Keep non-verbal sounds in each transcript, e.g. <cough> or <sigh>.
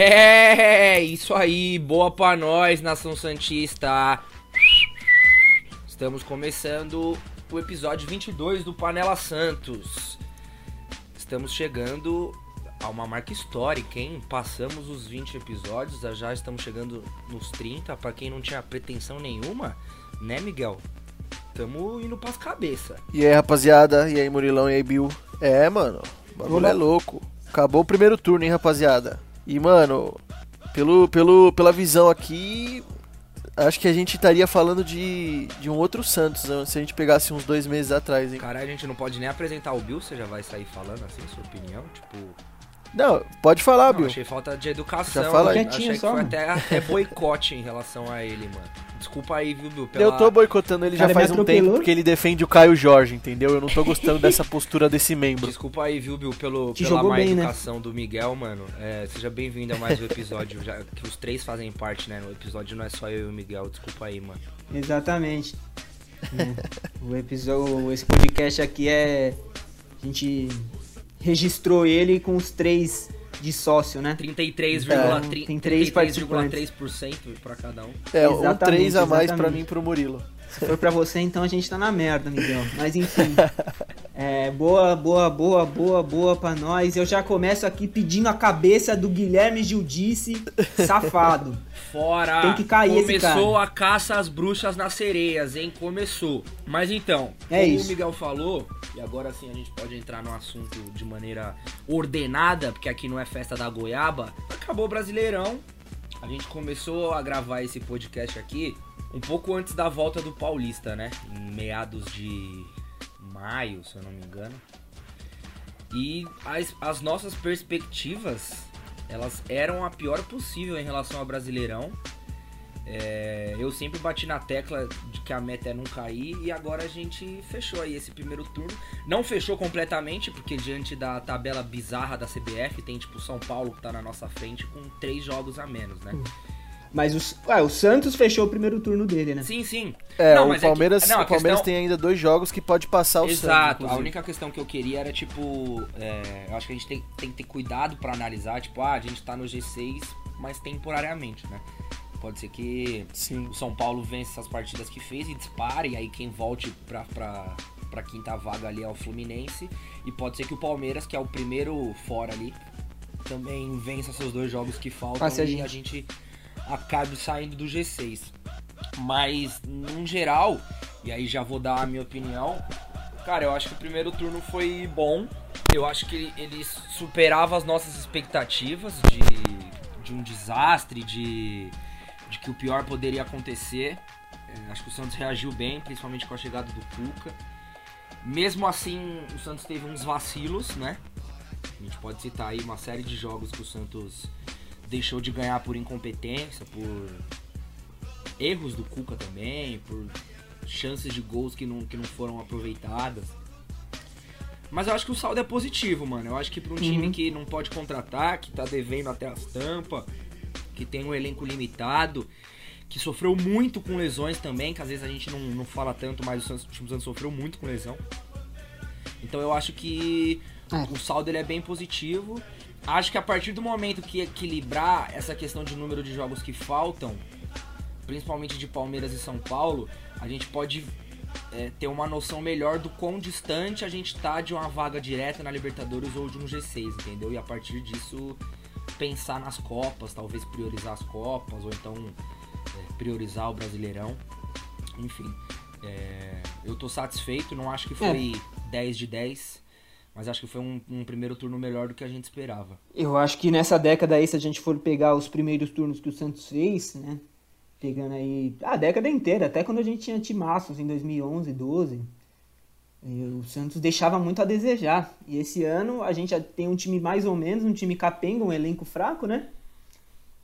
É, isso aí, boa pra nós, Nação Santista. Estamos começando o episódio 22 do Panela Santos. Estamos chegando a uma marca histórica, hein? Passamos os 20 episódios, já estamos chegando nos 30, para quem não tinha pretensão nenhuma, né, Miguel? Tamo indo pras cabeças. E aí, rapaziada? E aí, Murilão? E aí, Bill? É, mano, o bagulho é louco. Acabou o primeiro turno, hein, rapaziada? E, mano, pelo, pelo, pela visão aqui, acho que a gente estaria falando de, de um outro Santos, né? se a gente pegasse uns dois meses atrás, hein? Caralho, a gente não pode nem apresentar o Bill, você já vai sair falando assim, sua opinião? Tipo. Não, pode falar, Não, Bill. achei falta de educação. Já fala aí. achei que só, foi até, até boicote em relação a ele, mano. Desculpa aí, viu, Bill? Pela... Eu tô boicotando ele já Cara, faz um tempo porque ele defende o Caio Jorge, entendeu? Eu não tô gostando dessa postura desse membro. Desculpa aí, viu, Bill, pelo, Te pela má bem, né? educação do Miguel, mano. É, seja bem-vindo a mais um episódio, já que os três fazem parte, né? No episódio não é só eu e o Miguel, desculpa aí, mano. Exatamente. É. O episódio, esse podcast aqui é. A gente registrou ele com os três de sócio, né? 33,3% tem três participantes. 33,3% pra cada um. É, um Exatamente, 3 a mais pra exatamente. mim e pro Murilo. Se for pra você, então a gente tá na merda, Miguel. Mas enfim. <laughs> É, boa, boa, boa, boa, boa pra nós. Eu já começo aqui pedindo a cabeça do Guilherme Gildice, safado. <laughs> Fora! Tem que cair esse Começou a caça às bruxas nas sereias, hein? Começou. Mas então, É como isso. o Miguel falou, e agora sim a gente pode entrar no assunto de maneira ordenada, porque aqui não é festa da goiaba, acabou o Brasileirão. A gente começou a gravar esse podcast aqui um pouco antes da volta do Paulista, né? Em meados de maio, se eu não me engano. E as, as nossas perspectivas, elas eram a pior possível em relação ao Brasileirão. É, eu sempre bati na tecla de que a meta é não cair e agora a gente fechou aí esse primeiro turno. Não fechou completamente, porque diante da tabela bizarra da CBF, tem tipo São Paulo que tá na nossa frente com três jogos a menos, né? Mas os, ué, o Santos fechou o primeiro turno dele, né? Sim, sim. É, Não, o mas é que- Palmeiras, não, a o Palmeiras questão- tem ainda dois jogos que pode passar o Santos. Exato, a única questão que eu queria era, tipo, é, eu acho que a gente tem, tem que ter cuidado pra analisar, tipo, ah, a gente tá no G6, mas temporariamente, né? Pode ser que Sim. o São Paulo vence essas partidas que fez e dispare, e aí quem volte pra, pra, pra quinta vaga ali é o Fluminense, e pode ser que o Palmeiras, que é o primeiro fora ali, também vença seus dois jogos que faltam Passe a e gente. a gente acabe saindo do G6. Mas, num geral, e aí já vou dar a minha opinião, cara, eu acho que o primeiro turno foi bom. Eu acho que ele, ele superava as nossas expectativas de, de um desastre, de, de que o pior poderia acontecer. É, acho que o Santos reagiu bem, principalmente com a chegada do Cuca. Mesmo assim, o Santos teve uns vacilos, né? A gente pode citar aí uma série de jogos que o Santos deixou de ganhar por incompetência, por erros do Cuca também, por chances de gols que não, que não foram aproveitadas. Mas eu acho que o saldo é positivo, mano. Eu acho que pra um time que não pode contratar, que tá devendo até as tampas, que tem um elenco limitado, que sofreu muito com lesões também, que às vezes a gente não, não fala tanto, mas o Santos, o time do Santos sofreu muito com lesão. Então eu acho que É. o saldo ele é bem positivo. Acho que a partir do momento que equilibrar essa questão de número de jogos que faltam, principalmente de Palmeiras e São Paulo, a gente pode é, ter uma noção melhor do quão distante a gente tá de uma vaga direta na Libertadores ou de um G6, entendeu? E a partir disso pensar nas Copas, talvez priorizar as Copas, ou então é, priorizar o Brasileirão. Enfim, é, eu tô satisfeito, não acho que foi 10 de 10, mas acho que foi um, um primeiro turno melhor do que a gente esperava. Eu acho que nessa década aí, se a gente for pegar os primeiros turnos que o Santos fez, né? Pegando aí a década inteira, até quando a gente tinha timaços em 2011, 12, eh, o Santos deixava muito a desejar. E esse ano a gente já tem um time mais ou menos, um time capenga, um elenco fraco, né?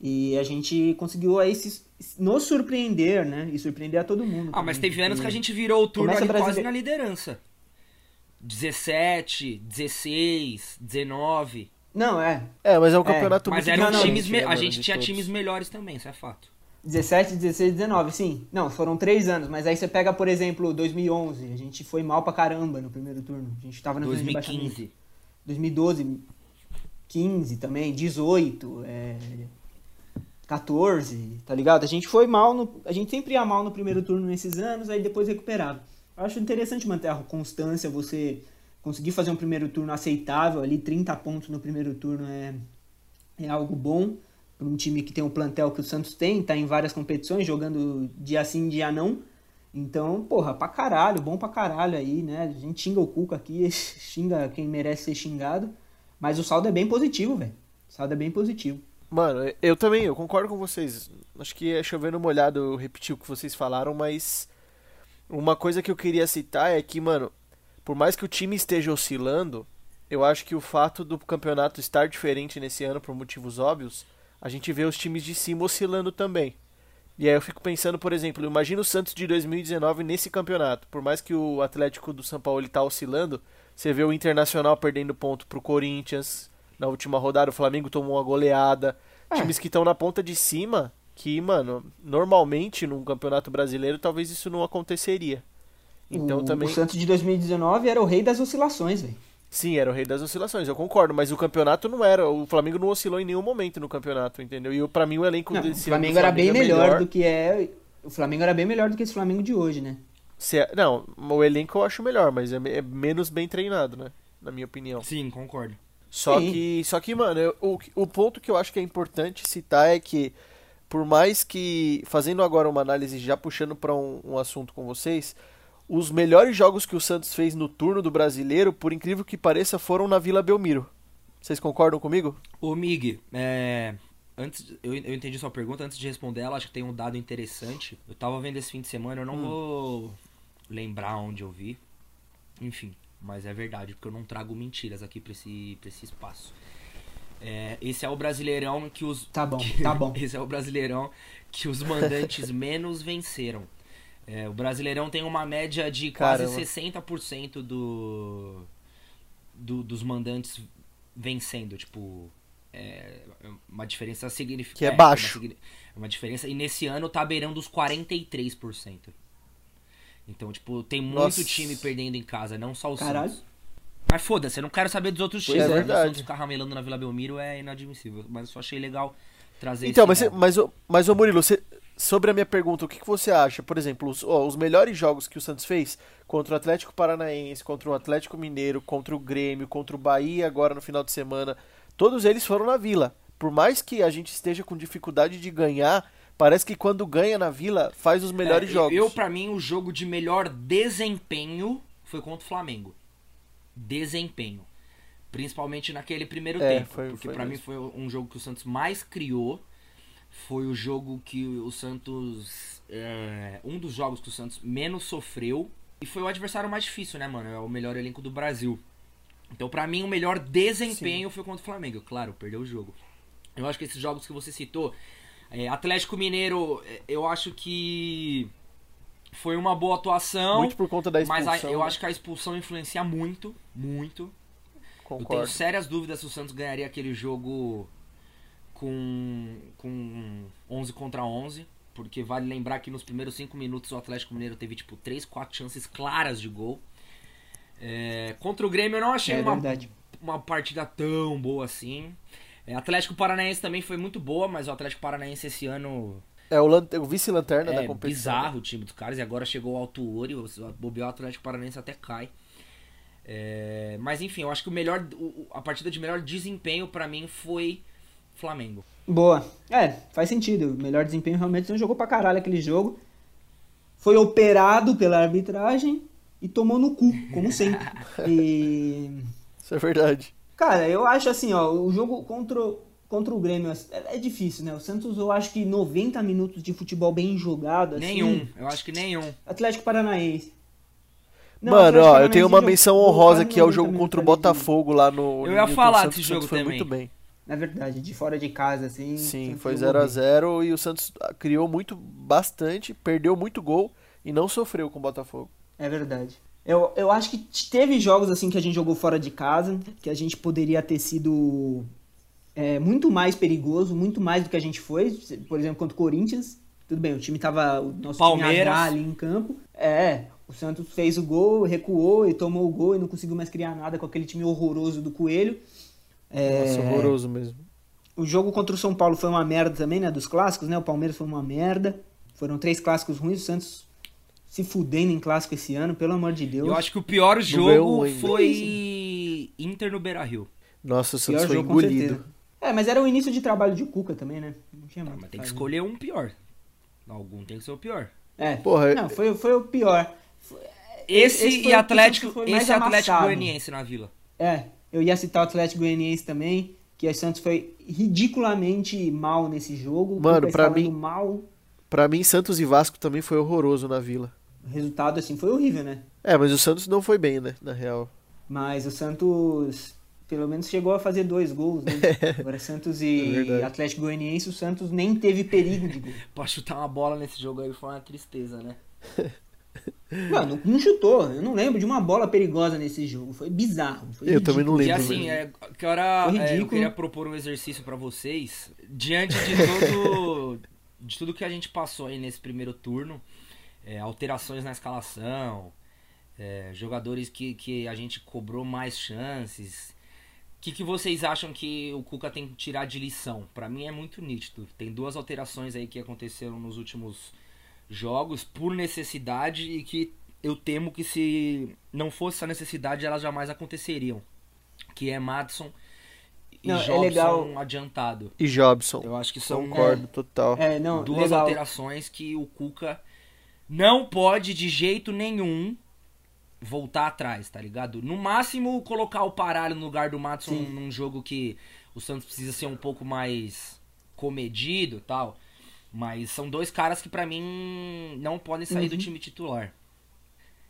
E a gente conseguiu aí se, nos surpreender, né? E surpreender a todo mundo. Ah, mas teve anos que a gente virou o turno ali quase na liderança. 17, 16, 19. Não, é. É, mas é um É, campeonato Mas muito eram não, times. me- A gente tinha todos. times melhores também, isso é fato. 17, 16, 19, sim. Não, foram três anos, mas aí você pega, por exemplo, 2011, a gente foi mal pra caramba no primeiro turno. A gente tava na zona de rebaixamento. 2015. 2012, 15 também, 18, é, 14, tá ligado? A gente foi mal, no, a gente sempre ia mal no primeiro turno nesses anos, aí depois recuperava. Eu acho interessante manter a constância, você conseguir fazer um primeiro turno aceitável, ali 30 pontos no primeiro turno é, é algo bom para um time que tem um plantel que o Santos tem, tá em várias competições, jogando dia sim, dia não. Então, porra, pra caralho, bom pra caralho aí, né? A gente xinga o Cuca aqui, <laughs> xinga quem merece ser xingado, mas o saldo é bem positivo, velho. O saldo é bem positivo. Mano, eu também, eu concordo com vocês. Acho que é chovendo molhado repetir o que vocês falaram, mas uma coisa que eu queria citar é que, mano, por mais que o time esteja oscilando, eu acho que o fato do campeonato estar diferente nesse ano por motivos óbvios, a gente vê os times de cima oscilando também. E aí eu fico pensando, por exemplo, imagina o Santos de 2019 nesse campeonato. Por mais que o Atlético do São Paulo está oscilando, você vê o Internacional perdendo ponto pro Corinthians. Na última rodada o Flamengo tomou uma goleada. É. Times que estão na ponta de cima, que, mano, normalmente num campeonato brasileiro talvez isso não aconteceria. Então o, também. O Santos de 2019 era o rei das oscilações, velho. Sim, era o rei das oscilações, eu concordo, mas o campeonato não era. O Flamengo não oscilou em nenhum momento no campeonato, entendeu? E para mim o elenco não, desse o Flamengo, era bem é melhor, melhor, do que é. O Flamengo era bem melhor do que esse Flamengo de hoje, né? Se é... Não, o elenco eu acho melhor, mas é, é, menos bem treinado, né? Na minha opinião. Sim, concordo. Só Sim. que, só que mano, eu, o, o ponto que eu acho que é importante citar é que, por mais que, fazendo agora uma análise já puxando para um, um assunto com vocês, os melhores jogos que o Santos fez no turno do brasileiro, por incrível que pareça, foram na Vila Belmiro. Vocês concordam comigo? Ô, Mig, é... antes, eu, eu entendi sua pergunta. Antes de responder ela, acho que tem um dado interessante. Eu tava vendo esse fim de semana, eu não hum. vou lembrar onde eu vi. Enfim, mas é verdade, porque eu não trago mentiras aqui pra esse, pra esse espaço. É, esse é o brasileirão que os. Tá bom, que, tá bom. <laughs> Esse é o brasileirão que os mandantes <laughs> menos venceram. É, o Brasileirão tem uma média de quase Caramba. 60% do, do, dos mandantes vencendo, tipo, é uma diferença significativa. Que é baixo. É uma, uma, diferença, e nesse ano tá beirando os 43%. Então, tipo, tem muito Nossa. time perdendo em casa, não só o Caralho. Santos. Mas foda-se, eu não quero saber dos outros times. É verdade. O Santos ficar ramelando na Vila Belmiro é inadmissível. Mas eu só achei legal trazer Então, mas, mas, mas, ô Murilo, você, sobre a minha pergunta, o que, que você acha? Por exemplo, os, ó, os melhores jogos que o Santos fez contra o Atlético Paranaense, contra o Atlético Mineiro, contra o Grêmio, contra o Bahia agora no final de semana, todos eles foram na Vila. Por mais que a gente esteja com dificuldade de ganhar, parece que quando ganha na Vila faz os melhores é, jogos. Eu, para mim, o jogo de melhor desempenho foi contra o Flamengo. Desempenho. Principalmente naquele primeiro é, tempo. Foi, porque para mim foi um jogo que o Santos mais criou foi o jogo que o Santos. É, um dos jogos que o Santos menos sofreu. E foi o adversário mais difícil, né, mano? É o melhor elenco do Brasil. Então, para mim, o melhor desempenho Sim. foi contra o Flamengo. Claro, perdeu o jogo. Eu acho que esses jogos que você citou. É, Atlético Mineiro, é, eu acho que. Foi uma boa atuação. Muito por conta da expulsão. Mas a, eu acho que a expulsão influencia muito, muito. Concordo. Eu tenho sérias dúvidas se o Santos ganharia aquele jogo com, com 11 contra 11, porque vale lembrar que nos primeiros 5 minutos o Atlético Mineiro teve tipo 3, 4 chances claras de gol. É, contra o Grêmio eu não achei é uma, uma partida tão boa assim. É, Atlético Paranaense também foi muito boa, mas o Atlético Paranaense esse ano. É o, o vice-lanterna é, da competição. bizarro o time dos caras, e agora chegou o Alto Ouro e o bobear o Atlético Paranaense até cai. É, mas enfim, eu acho que o melhor, a partida de melhor desempenho para mim foi Flamengo. Boa. É, faz sentido. O melhor desempenho realmente não jogou pra caralho aquele jogo. Foi operado pela arbitragem e tomou no cu, como sempre. <laughs> E... Isso é verdade. Cara, eu acho assim, ó, o jogo contra, contra o Grêmio é, é difícil, né? O Santos, eu acho que 90 minutos de futebol bem jogado. Assim, nenhum, eu acho que nenhum. Atlético Paranaense. Não, Mano, ó, eu tenho uma menção honrosa que é o jogo contra o Botafogo lá no. Eu ia falar desse jogo foi também. muito bem na verdade, de fora de casa, assim. Sim, foi 0 a 0 e o Santos criou muito, bastante, perdeu muito gol e não sofreu com o Botafogo. É verdade. Eu, eu acho que teve jogos assim que a gente jogou fora de casa, que a gente poderia ter sido é, muito mais perigoso, muito mais do que a gente foi. Por exemplo, contra o Corinthians. Tudo bem, o time tava. O nosso Palmeiras. time ali em campo. É, o Santos fez o gol, recuou e tomou o gol e não conseguiu mais criar nada com aquele time horroroso do Coelho. É, Nossa, horroroso mesmo. O jogo contra o São Paulo foi uma merda também, né? Dos clássicos, né? O Palmeiras foi uma merda. Foram três clássicos ruins. O Santos se fudendo em clássico esse ano, pelo amor de Deus. Eu acho que o pior jogo foi Inter no Beira-Rio. Nossa, o Pior Santos foi engolido. certeza. É, mas era o início de trabalho de Cuca também, né? Não tinha Ah, muito mas o tem que fazer. escolher um pior. Algum tem que ser o pior. É. Porra, Não, foi, foi o pior. Esse, esse foi e Atlético, esse Atlético. Goianiense na Vila. É, eu ia citar o Atlético Goianiense também, que o Santos foi ridiculamente mal nesse jogo. Mano, estava mim- mal. Pra mim, Santos e Vasco também foi horroroso na Vila. O resultado, assim, foi horrível, né? É, mas o Santos não foi bem, né? Na real. Mas o Santos, pelo menos, chegou a fazer dois gols, né? <laughs> Agora, Santos É e verdade. Atlético Goianiense, o Santos nem teve perigo de gol. <laughs> Pra chutar uma bola nesse jogo aí foi uma tristeza, né? <laughs> Mano, não chutou. Eu não lembro de uma bola perigosa nesse jogo. Foi bizarro. Foi Eu também não E lembro. assim, velho. é, que hora, Foi é, eu queria propor um exercício pra vocês. Diante de todo. de tudo que a gente passou aí nesse primeiro turno, é, alterações na escalação, é, jogadores que, que a gente cobrou mais chances. O que, que vocês acham que o Cuca tem que tirar de lição? Pra mim é muito nítido. Tem duas alterações aí que aconteceram nos últimos jogos por necessidade e que eu temo que se não fosse essa necessidade elas jamais aconteceriam. Que é Madison e Não, é Jobson legal. adiantado. E Jobson. Eu acho que são Concordo, total. É, não, duas legal. alterações que o Cuca não pode de jeito nenhum voltar atrás, tá ligado? No máximo colocar o Paralho no lugar do Madison Sim. num jogo que o Santos precisa ser um pouco mais comedido e tal. Mas são dois caras que pra mim não podem sair do Uhum. time titular.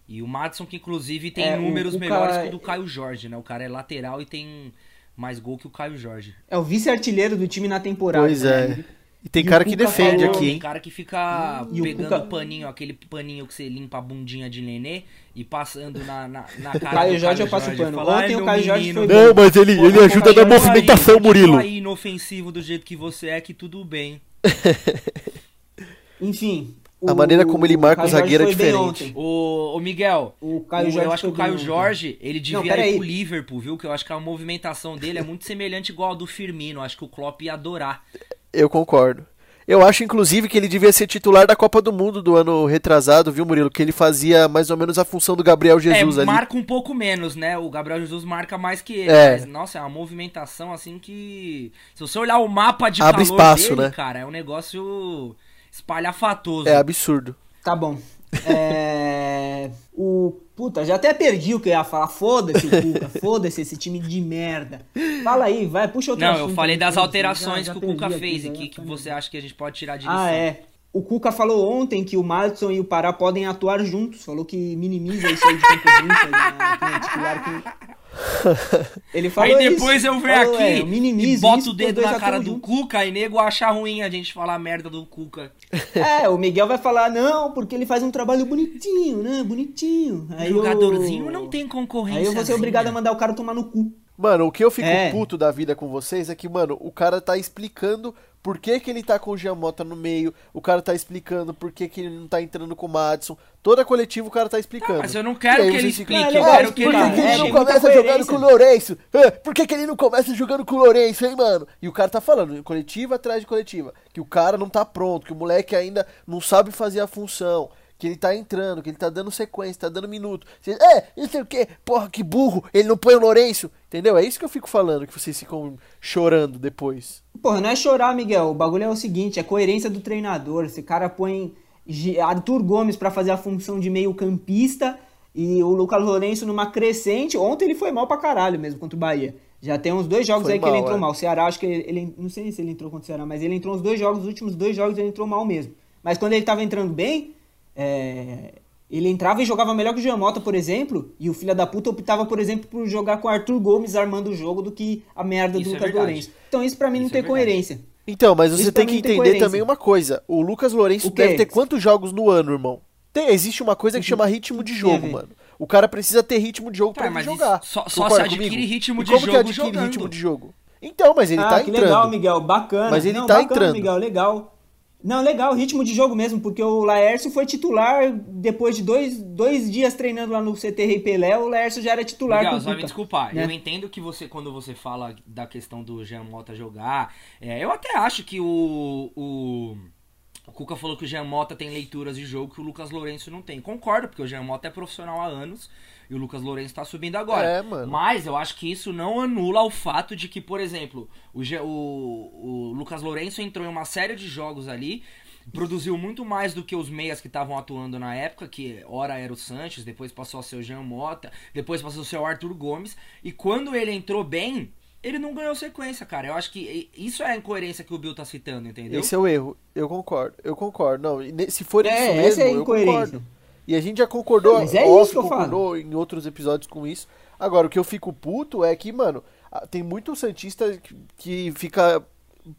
E o Madison que inclusive tem É, o números Cuca- melhores que o do Caio Jorge, né? O cara é lateral e tem mais gol que o Caio Jorge. É o vice-artilheiro do time na temporada. Pois né? é. E tem E o cara que defende falou- aqui, Tem hein? cara que fica E o pegando Cuca- paninho, aquele paninho que você limpa a bundinha de nenê e passando na, na, na cara Caio do Jorge eu passo pano. Fala, Ontem "Ai, o Caio Jorge foi Não, mas ele, Porra, ele ajuda Caio na movimentação, Pode Murilo. falar inofensivo do jeito que você é, que tudo bem. <laughs> Enfim. A o- maneira como ele marca o Caio Jorge zagueiro é diferente. Ô, ô Miguel, O Caio o- Jorge eu acho que o Caio. Jorge, ele devia Não, ir pro Liverpool, viu? Que eu acho que a movimentação dele é muito semelhante igual ao do Firmino. Acho que o Klopp ia adorar. Eu concordo. Eu acho, inclusive, que ele devia ser titular da Copa do Mundo do ano retrasado, viu, Murilo? Que ele fazia mais ou menos a função do Gabriel Jesus é, ali. marca um pouco menos, né? O Gabriel Jesus marca mais que ele. É. Mas, nossa, é uma movimentação assim que. Se você olhar o mapa de Abre calor espaço, dele, né? cara, é um negócio espalhafatoso. É absurdo. Tá bom. É... O... Puta, já até perdi o que eu ia falar. Foda-se o <laughs> Cuca. Foda-se esse time de merda. Fala aí, vai, puxa outro Não, assunto eu falei das alterações já que o Cuca aqui, fez e ia que, você acha que a gente pode tirar de lição. Ah, é. O Cuca falou ontem que o Madison e o Pará podem atuar juntos. Falou que minimiza isso aí de concorrência. né? Que é titular que- <laughs> Ele falou Aí depois isso. eu venho Falou, aqui é, eu e boto o dedo na cara do. Cuca e nego acha ruim a gente falar merda do Cuca. <laughs> É, o Miguel vai falar, não, porque ele faz um trabalho bonitinho, né? Bonitinho. Aí eu- Jogadorzinho não tem concorrência. Aí eu vou ser obrigado a mandar o cara tomar no cu. Mano, o que eu fico É. puto da vida com vocês é que, mano, o cara tá explicando por que, que ele tá com o Giamota no meio, o cara tá explicando por que, que ele não tá entrando com o Madison. Toda coletiva o cara tá explicando. Mas eu não quero que ele explique, eu "Ah, quero que por ele que, que ele arranje não começa coerência." jogando com o Lourenço? Por que, que ele não começa jogando com o Lourenço, hein, mano? E o cara tá falando, coletiva atrás de coletiva, que o cara não tá pronto, que o moleque ainda não sabe fazer a função. Que ele tá entrando, que ele tá dando sequência, tá dando minuto. Vocês, é, não sei o que, porra, que burro, ele não põe o Lourenço. Entendeu? É isso que eu fico falando, que vocês ficam chorando depois. Porra, não é chorar, Miguel. O bagulho é o seguinte, é coerência do treinador. Esse cara põe Arthur Gomes pra fazer a função de meio campista e o Lucas Lourenço numa crescente. Ontem ele foi mal pra caralho mesmo contra o Bahia. Já tem uns dois jogos Foi aí que ele mal, entrou é. mal. O Ceará, acho que ele, ele- Não sei se ele entrou contra o Ceará, mas ele entrou uns dois jogos, os últimos dois jogos ele entrou mal mesmo. Mas quando ele tava entrando bem, é, ele entrava e jogava melhor que o Giamota, por exemplo, e o filho da puta optava, por exemplo, por jogar com o Arthur Gomes armando o jogo do que a merda Isso do é Lucas verdade. Lourenço. Então isso pra mim não Isso é tem verdade. coerência. Então, mas você Isso tem que entender coerência. também uma coisa. O Lucas Lourenço O deve ter quantos jogos no ano, irmão? Tem, existe uma coisa que chama ritmo de jogo, mano. O cara precisa ter ritmo de jogo Tá, pra ele mas jogar. só- só se adquire comigo? ritmo E de como que jogo adquire jogando. ritmo de jogo? Então, mas ele ah, tá que entrando. legal, Miguel, bacana. Mas ele Não, tá bacana, entrando. Miguel, legal. Não, legal, ritmo de jogo mesmo, porque o Laércio foi titular depois de dois, dois dias treinando lá no CT Rei Pelé, o Laércio já era titular o só me Cuca, desculpar. né? Eu entendo que você, quando você fala da questão do Jean Mota jogar, é, eu até acho que o, o, o Cuca falou que o Jean Mota tem leituras de jogo que o Lucas Lourenço não tem. Concordo, porque o Jean Mota é profissional há anos e o Lucas Lourenço tá subindo agora. É, mano. Mas eu acho que isso não anula o fato de que, por exemplo, o, o, o Lucas Lourenço entrou em uma série de jogos ali, produziu muito mais do que os meias que estavam atuando na época, que ora era o Sanches, depois passou a ser o Jean Mota, depois passou a ser o Arthur Gomes, e quando ele entrou bem, ele não ganhou sequência, cara. Eu acho que isso é a incoerência que o Bill tá citando, entendeu? Esse é o erro. Eu concordo. Eu concordo. Não, se for É, isso essa mesmo, é eu concordo. E a gente já concordou, Mas é isso que eu falo. em outros episódios com isso. Agora, o que eu fico puto é que, mano, tem muito Santista que, que fica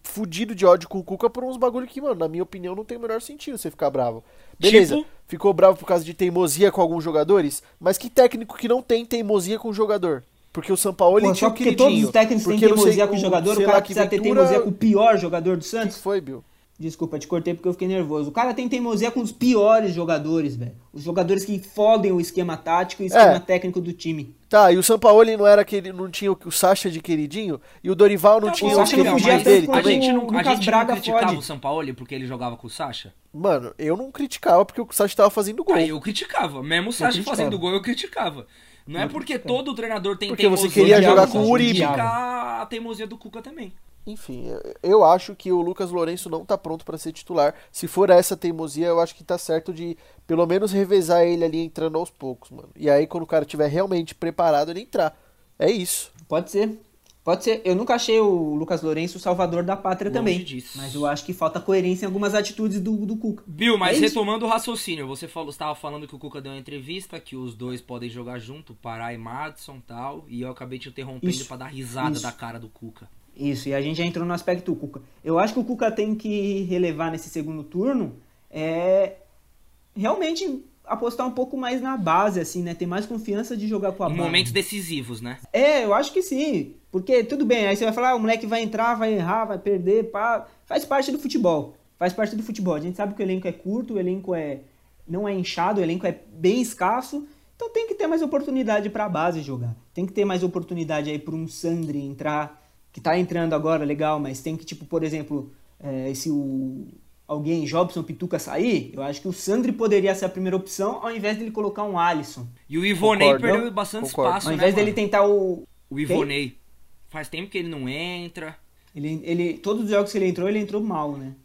fudido de ódio com o Cuca por uns bagulho que, mano, na minha opinião, não tem o menor sentido você ficar bravo. Beleza, Tipo? ficou bravo por causa de teimosia com alguns jogadores, mas que técnico que não tem teimosia com o jogador? Porque o São Paulo Pô, tinha só o porque todos os técnicos têm não sei, teimosia com o jogador, o cara que precisa ter teimosia com o pior jogador do O Santos. que foi, Bill? Desculpa, te cortei porque eu fiquei nervoso. O cara tem teimosia com os piores jogadores, velho. Os jogadores que fodem o esquema tático e o esquema É. técnico do time. Tá, e o Sampaoli não era aquele, não tinha o, o Sacha de queridinho e o Dorival não Tá tinha o Sacha não mas tanto dele a gente o não, a gente Braga não criticava fode. o Sampaoli porque ele jogava com o Sacha? Mano, eu não criticava porque o Sacha tava fazendo gol. Aí eu criticava. Mesmo o Sacha fazendo gol, eu criticava. Não é Eu porque criticava. todo treinador tem Porque você teimosia queria de jogar algo, com o Uribe. criticar a teimosia do Cuca também. Enfim, eu- eu acho que o Lucas Lourenço não tá pronto pra ser titular. Se for essa teimosia, eu acho que tá certo de pelo menos revezar ele ali entrando aos poucos, mano. E aí quando o cara tiver realmente preparado, ele entrar. É isso. Pode ser. Pode ser. Eu nunca achei o Lucas Lourenço o salvador da pátria Longe também. disso. Mas eu acho que falta coerência em algumas atitudes do, do Cuca. Bill, mas É isso. retomando o raciocínio, você falou, estava falando que o Cuca deu uma entrevista, que os dois podem jogar junto, Pará e Madison e tal, e eu acabei te interrompendo pra dar risada Isso. da cara do Cuca. Isso, e a gente já entrou no aspecto Cuca. Eu acho que o Cuca tem que relevar nesse segundo turno é realmente apostar um pouco mais na base, assim, né? Ter mais confiança de jogar com a Em base. momentos decisivos, né? É, eu acho que sim. Porque tudo bem, aí você vai falar, ah, o moleque vai entrar, vai errar, vai perder, pá. Faz parte do futebol. Faz parte do futebol. A gente sabe que o elenco é curto, o elenco é não é inchado, o elenco é bem escasso. Então tem que ter mais oportunidade pra base jogar. Tem que ter mais oportunidade aí para um Sandri entrar, que tá entrando agora, legal, mas tem que, tipo, por exemplo, é, se o alguém, Jobson Pituca sair, eu acho que o Sandri poderia ser a primeira opção, ao invés dele colocar um Alisson. E o Ivonei Concordo, perdeu bastante Concordo. espaço, Ao né, invés dele mano? tentar o. O Ivonei. Faz tempo que ele não entra. Ele, ele, todos os jogos que ele entrou, ele entrou mal, né?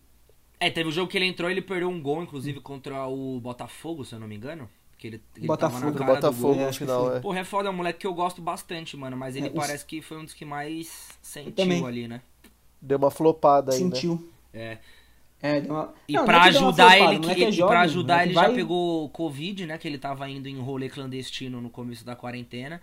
É, teve um jogo que ele entrou, ele perdeu um gol, inclusive, contra o Botafogo, se eu não me engano. Que ele, ele Botafogo, tava na Do cara do Botafogo gol. é, no acho que final, é. Porra, é foda, é um moleque que eu gosto bastante, mano. Mas ele É, os- parece que foi um dos que mais sentiu também. ali, né? Deu uma flopada aí, né? Sentiu. É. É, deu uma... E Não, pra não é que uma ajudar flopada, ele, que, é e jovem, pra ajudar ele já vai- pegou Covid, né? Que ele tava indo em rolê clandestino no começo da quarentena.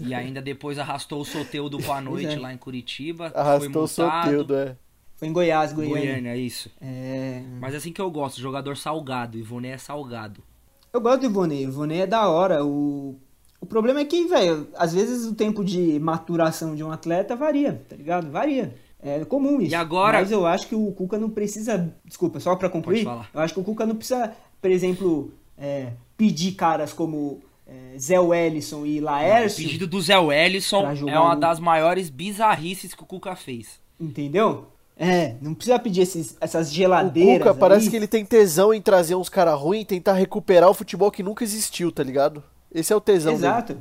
E ainda depois arrastou o soteudo pra <laughs> noite é. lá em Curitiba. Arrastou o. Soteudo, é. Foi em Goiás, Goiânia. Goiânia, isso. É... Mas é assim que eu gosto, jogador salgado. Ivonei é salgado. Eu gosto do Ivonei. O Ivonei é da hora. O... o problema é que, velho, às vezes o tempo de maturação de um atleta varia, tá ligado? Varia. É comum isso. E agora- Mas eu acho que o Cuca não precisa. Desculpa, só pra concluir. Pode falar. Eu acho que o Cuca não precisa, por exemplo, é, pedir caras como é, Zé Wellison e O Laércio. pedido do Zé Wellison é uma o- das maiores bizarrices que o Cuca fez. Entendeu? É, não precisa pedir esses, essas O geladeiras. Cuca parece que ele tem tesão em trazer uns caras ruins e tentar recuperar o futebol que nunca existiu, tá ligado? Esse é o tesão dele. Exato.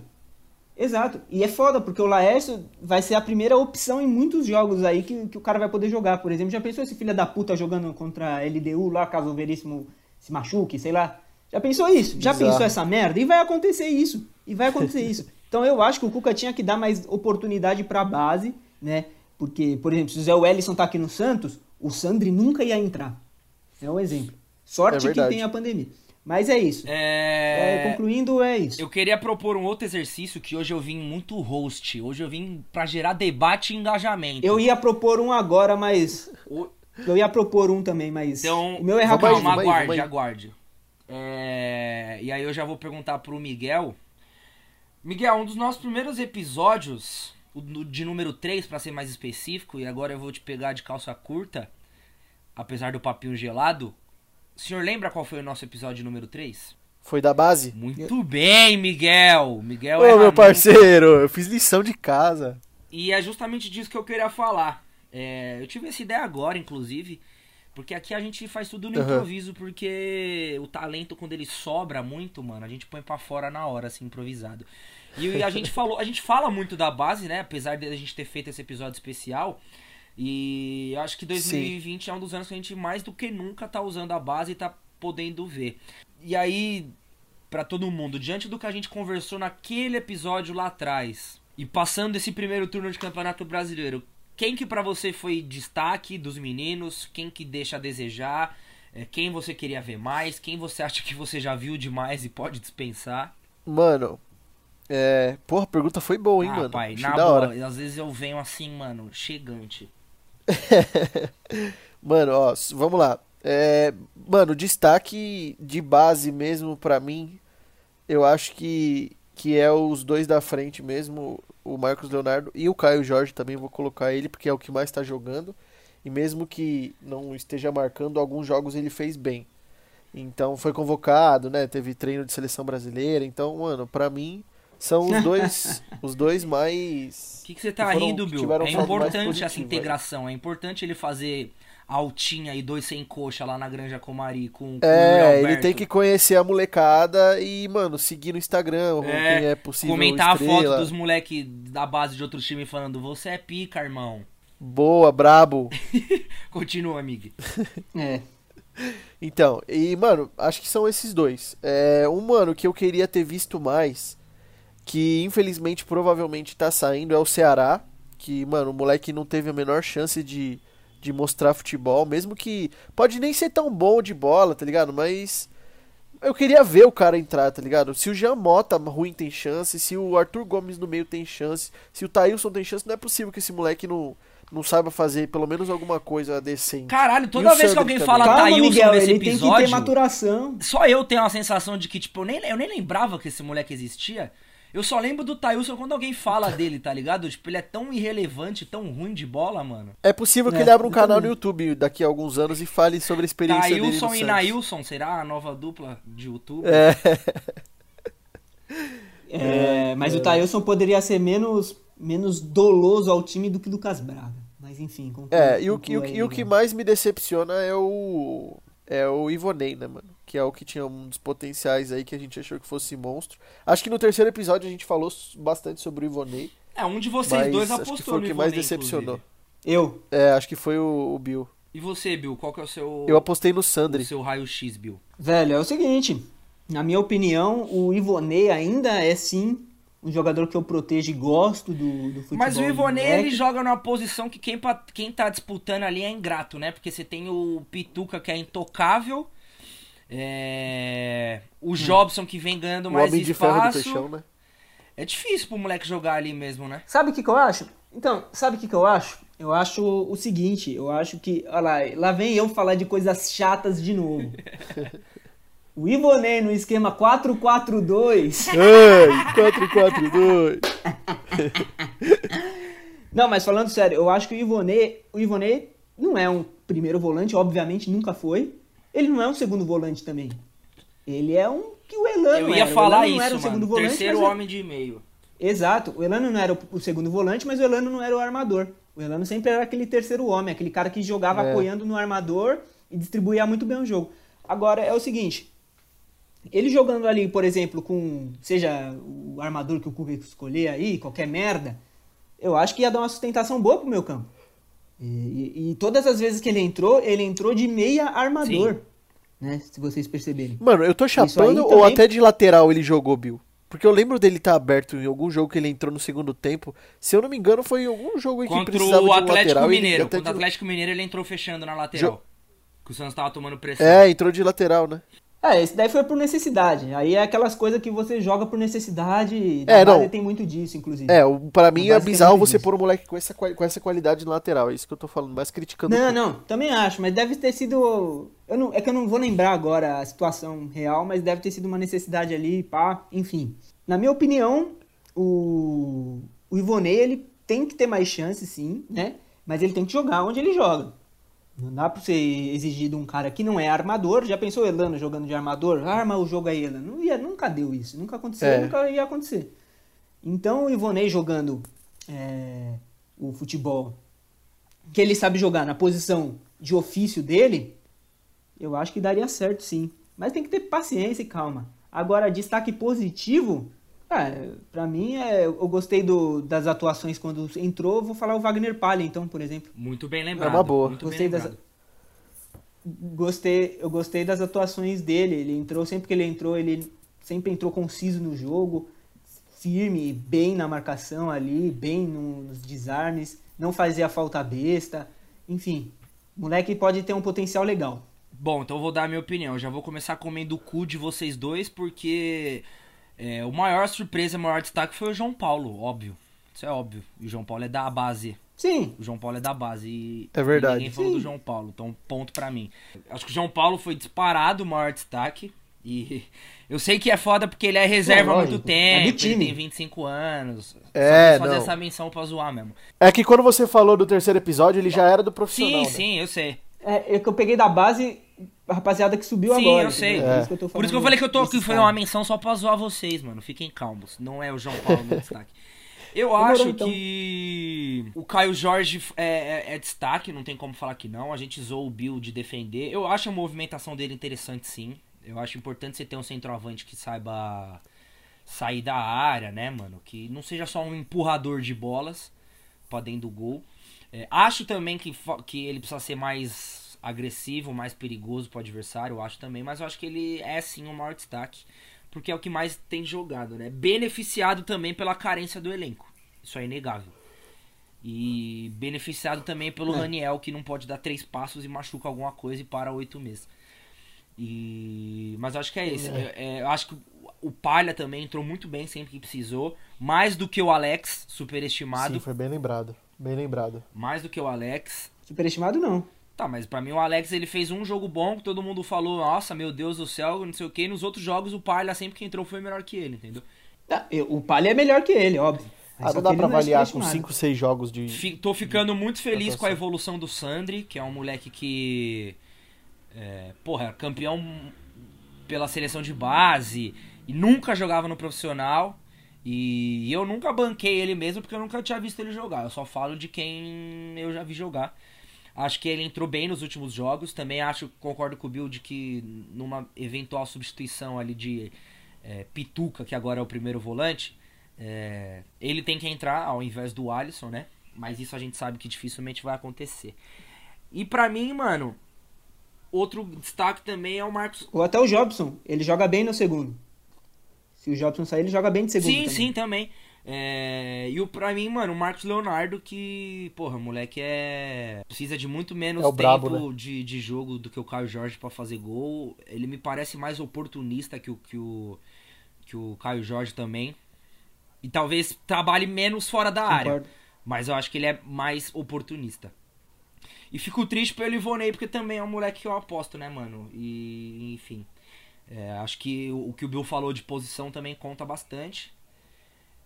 Exato. E é foda, porque o Laércio vai ser a primeira opção em muitos jogos aí que, que o cara vai poder jogar. Por exemplo, já pensou esse filho da puta jogando contra a LDU lá, caso o Veríssimo se machuque, sei lá. Já pensou isso? Já Bizarro. pensou essa merda? E vai acontecer isso. E vai acontecer isso. <laughs> Então eu acho que o Cuca tinha que dar mais oportunidade pra base, né? Porque, por exemplo, se o Zé Wellison tá aqui no Santos, o Sandri nunca ia entrar. É um exemplo. É Sorte que verdade. tem a pandemia. Mas é isso. É, É... concluindo, é isso. Eu queria propor um outro exercício que hoje eu vim muito host. Hoje eu vim pra gerar debate e engajamento. Eu ia propor um agora, mas. O- Eu ia propor um também, mas. Então, o meu é rapidinho. calma, aí, aguarde, aí. aguarde. É, E aí eu já vou perguntar pro Miguel. Miguel, um dos nossos primeiros episódios, o de número 3, pra ser mais específico, e agora eu vou te pegar de calça curta. apesar do papinho gelado. O senhor lembra qual foi o nosso episódio número 3? Foi da base? Muito bem, Miguel. Miguel Ô, erra meu parceiro, eu fiz lição de casa. E é justamente disso que eu queria falar. É, eu tive essa ideia agora, inclusive, porque aqui a gente faz tudo no Aham. improviso, porque o talento, quando ele sobra muito, mano, a gente põe pra fora na hora, assim, improvisado. E a gente <laughs> falou, a gente fala muito da base, né? Apesar de a gente ter feito esse episódio especial. E eu acho que 2020 é um dos anos que a gente mais do que nunca tá usando a base e tá podendo ver. E aí, pra todo mundo, diante do que a gente conversou naquele episódio lá atrás, e passando esse primeiro turno de Campeonato Brasileiro, quem que pra você foi destaque dos meninos? Quem que deixa a desejar? É, Quem você queria ver mais? Quem você acha que você já viu demais e pode dispensar? Mano, é. Porra, a pergunta foi boa, hein, ah, mano? pai, Achei na boa, hora. às vezes eu venho assim, mano, chegante. <laughs> Mano, ó, vamos lá. É, mano, destaque de base mesmo pra mim, eu acho que, que é os dois da frente mesmo, o Marcos Leonardo e o Caio Jorge também vou colocar ele, porque é o que mais tá jogando. E mesmo que não esteja marcando, alguns jogos ele fez bem. Então foi convocado, né? Teve treino de seleção brasileira. Então, mano, pra mim são os <laughs> dois, os dois mais. O que, que você tá que foram- rindo, Bill? É importante essa integração, é importante ele fazer altinha e dois sem coxa lá na Granja Comari com, com o É, ele tem que conhecer a molecada e, mano, seguir no Instagram, É, quem é possível comentar a estrela. foto dos moleque da base de outro time falando, você é pica, irmão. <laughs> Boa, brabo. <laughs> Continua, amigo. É. Então, e, mano, acho que são esses dois. É, um, mano, que eu queria ter visto mais, que infelizmente provavelmente tá saindo, é o Ceará. Que, mano, o moleque não teve a menor chance de, de mostrar futebol, mesmo que pode nem ser tão bom de bola, tá ligado? Mas eu queria ver o cara entrar, tá ligado? Se o Jean Mota ruim tem chance, se o Arthur Gomes no meio tem chance, se o Thailson tem chance, não é possível que esse moleque não, não saiba fazer pelo menos alguma coisa decente. Caralho, toda vez que alguém também? fala Calma, Thailson Miguel, nesse ele tem que ter episódio, maturação. só eu tenho a sensação de que, tipo, eu nem, eu nem lembrava que esse moleque existia. Eu só lembro do Thailson quando alguém fala dele, tá ligado? Tipo, ele é tão irrelevante, tão ruim de bola, mano. É possível que É, ele abra um canal no YouTube daqui a alguns anos e fale sobre a experiência dele no Thailson e. Nailson, será a nova dupla de YouTube? É, <laughs> É, mas o Thailson poderia ser menos, menos doloso ao time do que o Lucas Braga. Mas enfim. é e, o, que- e o, e o aí, que mais me decepciona é o é o Ivonei, né, mano? Que é o que tinha um dos potenciais aí que a gente achou que fosse monstro. Acho que no terceiro episódio a gente falou bastante sobre o Ivonei, É, um de vocês dois acho apostou que foi o que mais Ivonei, decepcionou. inclusive. Eu. É, acho que foi o, o Bill. E você, Bill, qual que é o seu, Eu apostei no o Sandri. seu raio-x, Bill? Velho, é o seguinte. Na minha opinião, o Ivonei ainda é sim um jogador que eu protejo e gosto do, do futebol. Mas o moleque. ele joga numa posição que quem, quem tá disputando ali é ingrato, né? Porque você tem o Pituca, que é intocável, é... o Jobson, que vem ganhando O mais Homem de Ferro do espaço. Peixão, né? É difícil pro moleque jogar ali mesmo, né? Sabe o que, que eu acho? Então, sabe o que, que eu acho? Eu acho o seguinte, eu acho que. Olha lá, lá vem eu falar de coisas chatas de novo. <laughs> O Ivonei no esquema 4-4-2. Ai, 442. Não, mas falando sério, eu acho que o Ivonei, o Ivonei não é um primeiro volante, obviamente nunca foi. Ele não é um segundo volante também. Ele é um que o Elano Eu ia era. falar o Elano não era isso, o segundo mano. volante, Terceiro é- homem de meio. Exato, o Elano não era o, o segundo volante, mas o Elano não era o armador. O Elano sempre era aquele terceiro homem, aquele cara que jogava É. apoiando no armador e distribuía muito bem o jogo. Agora é o seguinte, ele jogando ali, por exemplo, com seja o armador que o Cuca escolher aí, qualquer merda, eu acho que ia dar uma sustentação boa pro meu campo. E, e- e todas as vezes que ele entrou, ele entrou de meia armador, né? Se vocês perceberem. Mano, eu tô chapando ou também- até de lateral ele jogou, Bill? Porque eu lembro dele estar aberto em algum jogo que ele entrou no segundo tempo. Se eu não me engano, foi em algum jogo em que Contra precisava o de um Atlético lateral. e ele Mineiro. até Contra o de- Atlético Mineiro ele entrou fechando na lateral. Que o Santos tava tomando pressão. É, entrou de lateral, né? É, esse daí foi por necessidade. Aí é aquelas coisas que você joga por necessidade. É, não. tem muito disso, inclusive. É, pra mim é bizarro você disso. pôr um moleque com essa, com essa qualidade na lateral. É isso que eu tô falando, mais criticando. Não, não, também acho, mas deve ter sido. Eu não, é que eu não vou lembrar agora a situação real, mas deve ter sido uma necessidade ali, pá, enfim. Na minha opinião, o, o Ivonei, ele tem que ter mais chance, sim, né? Mas ele tem que jogar onde ele joga. Não dá pra você exigir de um cara que não é armador. Já pensou o Elano jogando de armador? Arma o jogo aí, Elano. Não ia, nunca deu isso. Nunca aconteceu, É. nunca ia acontecer. Então o Ivonei jogando é, o futebol que ele sabe jogar na posição de ofício dele, eu acho que daria certo sim. Mas tem que ter paciência e calma. Agora, destaque positivo, é, pra mim, é, eu gostei do- das atuações quando entrou. Vou falar o Wagner Palha, então, por exemplo. Muito bem lembrado. uma boa. Muito Gostei bem das-. Gostei, eu gostei das atuações dele. Ele entrou, sempre que ele entrou, ele sempre entrou conciso no jogo, firme, bem na marcação ali, bem no- nos desarmes, não fazia falta besta. Enfim, moleque pode ter um potencial legal. Bom, então eu vou dar a minha opinião. Eu já vou começar comendo o cu de vocês dois, porque é, o maior surpresa, o maior destaque foi o João Paulo, óbvio. Isso é óbvio. E o João Paulo é da base. Sim, O João Paulo é da base. E, É verdade. ninguém falou do Sim. João Paulo, então ponto pra mim. Acho que o João Paulo foi disparado o maior destaque. E <laughs> eu sei que é foda porque ele é reserva há muito lógico. tempo, É do time. ele tem 25 anos. É, Só fazer não. essa menção pra zoar mesmo. É que quando você falou do terceiro episódio, ele já era do profissional. Sim, né? sim, eu sei. é, é que eu peguei da base a rapaziada que subiu Sim, agora. eu sei. entendeu? É. Por isso que eu, Por isso que eu falei que eu tô aqui, foi uma menção só pra zoar vocês, mano. Fiquem calmos. Não é o João Paulo no destaque. Eu Demorou, acho então. que o Caio Jorge é, é- é destaque, não tem como falar que não. A gente zoou o Bill de defender. Eu acho a movimentação dele interessante, sim. Eu acho importante você ter um centroavante que saiba sair da área, né, mano? Que não seja só um empurrador de bolas pra dentro do gol. É, acho também que, que ele precisa ser mais agressivo, mais perigoso pro adversário, eu acho também, mas eu acho que ele é sim o maior destaque, porque é o que mais tem jogado, né? Beneficiado também pela carência do elenco. Isso é inegável. E beneficiado também pelo É. Raniel, que não pode dar três passos e machuca alguma coisa e para oito meses. E... Mas eu acho que é isso. É, é, eu acho que o Palha também entrou muito bem sempre que precisou. Mais do que o Alex, superestimado. Sim, foi bem lembrado. Bem lembrado. Mais do que o Alex. Superestimado não. Tá, mas pra mim o Alex ele fez um jogo bom que todo mundo falou, nossa, meu Deus do céu, não sei o que. E nos outros jogos o Palha sempre que entrou foi melhor que ele, entendeu? Tá, eu- O Palha é melhor que ele, óbvio. Mas Ah, só não dá ele pra é avaliar com superestimado. 5, 6 jogos de. Tô ficando muito feliz com a evolução do Sandri, que é um moleque que. É, porra, é campeão pela seleção de base e nunca jogava no profissional. E eu nunca banquei ele mesmo porque eu nunca tinha visto ele jogar. Eu só falo de quem eu já vi jogar. Acho que ele entrou bem nos últimos jogos. Também acho, concordo com o Bill, de que numa eventual substituição ali de é, Pituca, que agora é o primeiro volante, é, ele tem que entrar ao invés do Alisson, né? Mas isso a gente sabe que dificilmente vai acontecer. E pra mim, mano, outro destaque também é o Marcos. Ou até o Jobson, ele joga bem no segundo. Se o Jobson sair, ele joga bem de segundo sim, também. sim, também. É, e o pra mim, mano, o Marcos Leonardo, que, porra, o moleque é. Precisa de muito menos É tempo brabo, de, de jogo do que o Caio Jorge pra fazer gol. Ele me parece mais oportunista que o, que o, que o Caio Jorge também. E talvez trabalhe menos fora da área. Mas eu acho que ele é mais oportunista. E fico triste pelo Ivonei, porque também é um moleque que eu aposto, né, mano? E, enfim. É, acho que o, o que o Bill falou de posição também conta bastante.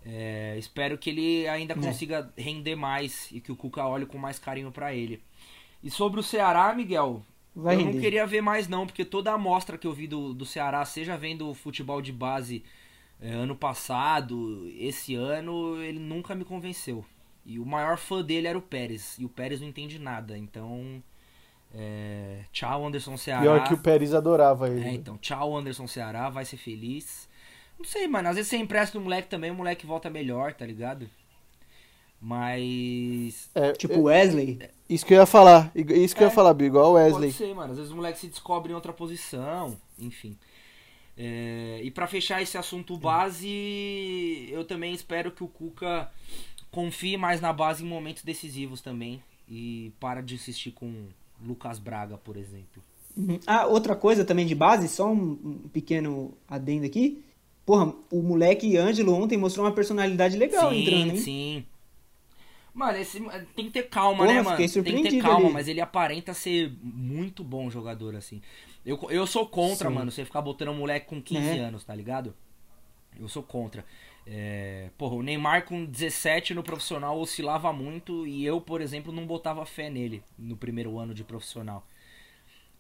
É, espero que ele ainda É. consiga render mais e que o Cuca olhe com mais carinho pra ele. E sobre o Ceará, Miguel, Vai eu render. não queria ver mais não, porque toda a amostra que eu vi do, do Ceará, seja vendo futebol de base é, ano passado, esse ano, ele nunca me convenceu. E o maior fã dele era o Pérez, e o Pérez não entende nada, então... é, tchau, Anderson Ceará. Pior que o Pérez adorava ele. É, então, tchau, Anderson Ceará, vai ser feliz. Não sei, mano, às vezes você empresta o moleque também, o moleque volta melhor, tá ligado? Mas... É, Tipo é, Wesley. isso que eu ia falar. Isso que eu É. ia falar, Bill, igual o Wesley. Pode ser, mano. Às vezes o moleque se descobre em outra posição, enfim. É, e pra fechar esse assunto base, eu também espero que o Cuca confie mais na base em momentos decisivos também. E para de insistir com Lucas Braga, por exemplo. Uhum. Ah, outra coisa também de base, só um, um pequeno adendo aqui. Porra, o moleque Ângelo ontem mostrou uma personalidade legal sim, entrando, hein? sim. Mano, esse, tem que ter calma, Porra, né, mano? fiquei Tem que ter calma, ali. mas ele aparenta ser muito bom jogador, assim. Eu, eu sou contra, Sim. mano, você ficar botando um moleque com 15 É. anos, tá ligado? Eu sou contra. É, porra, o Neymar com 17 no profissional oscilava muito e eu, por exemplo, não botava fé nele no primeiro ano de profissional.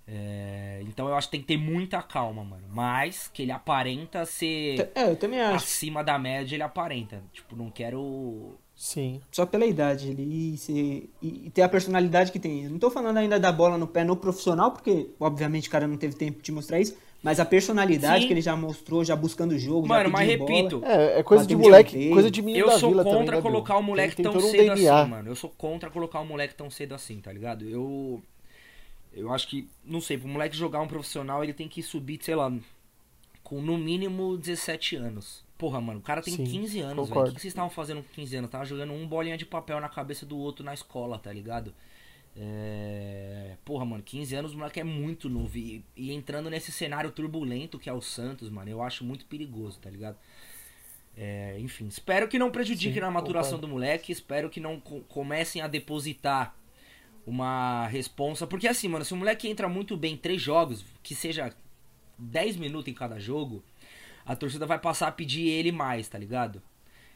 É, então eu acho que tem que ter muita calma, mano. Mas que ele aparenta ser. É, eu também acho. Acima da média, ele aparenta. Tipo, não quero. Sim. Só pela idade ele ser, e, e ter a personalidade que tem. Eu não tô falando ainda da bola no pé no profissional, porque obviamente o cara não teve tempo de mostrar isso. Mas a personalidade Sim. que ele já mostrou, já buscando o jogo, Mano, mas repito. Bola, é, é coisa de moleque, coisa de menino Eu sou contra também, né, colocar o moleque tão cedo assim, mano. Eu sou contra colocar o moleque tão cedo assim, tá ligado? Eu eu acho que, não sei, pro moleque jogar um profissional, ele tem que subir, sei lá, com no mínimo 17 anos. Porra, mano, o cara tem Sim, 15 anos, velho. O que vocês estavam fazendo com 15 anos? Tava jogando um bolinha de papel na cabeça do outro na escola, tá ligado? É... Porra, mano, 15 anos o moleque é muito novo. E, e, entrando nesse cenário turbulento que é o Santos, mano, eu acho muito perigoso, tá ligado? É, enfim, espero que não prejudique Sim, na maturação concordo. do moleque. Espero que não co comecem a depositar uma responsa. Porque assim, mano, se o moleque entra muito bem em três jogos, que seja 10 minutos em cada jogo, a torcida vai passar a pedir ele mais, tá ligado?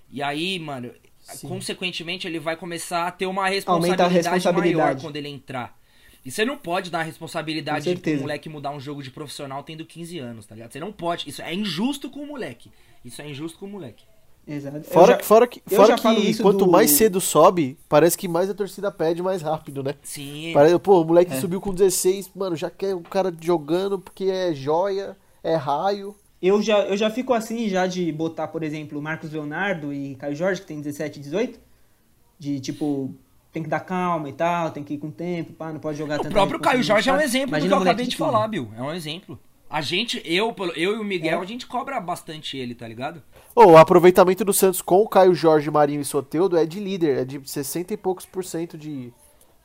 E aí, mano, Sim. consequentemente ele vai começar a ter uma responsabilidade, responsabilidade, maior quando ele entrar. E você não pode dar a responsabilidade de o moleque mudar um jogo de profissional tendo 15 anos, tá ligado? Você não pode. Isso é injusto com o moleque. Isso é injusto com o moleque. Exato. Fora, já, fora que, fora que quanto do... mais cedo sobe, parece que mais a torcida pede mais rápido, né? Sim. Parece, pô, o moleque é. subiu com 16, mano, já quer o cara jogando porque é joia, é raio. Eu já, eu já fico assim, já de botar, por exemplo, Marcos Leonardo e Caio Jorge, que tem 17 e 18, de tipo, tem que dar calma e tal, tem que ir com tempo, pá, não pode jogar o tanto. O próprio Caio Jorge é um exemplo Imagina do que eu acabei de falar, Bill. É um exemplo. A gente, eu, eu e o Miguel, é. a gente cobra bastante ele, tá ligado? Oh, o aproveitamento do Santos com o Caio Jorge, Marinho e Soteudo é de líder, é de 60 e poucos por cento de,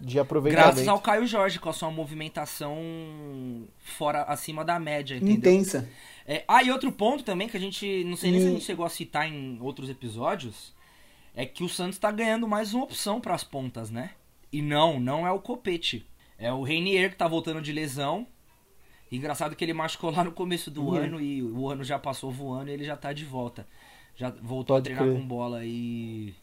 de aproveitamento. Graças ao Caio Jorge, com a sua movimentação fora, acima da média, entendeu? Intensa. É, ah, e outro ponto também que a gente, não sei nem se a gente chegou a citar em outros episódios, é que o Santos tá ganhando mais uma opção para as pontas, né? E não, não é o Copete. É o Reinier que tá voltando de lesão Engraçado que ele machucou lá no começo do uhum. ano e o ano já passou voando e ele já tá de volta. Já voltou Pode a treinar crer. com bola e.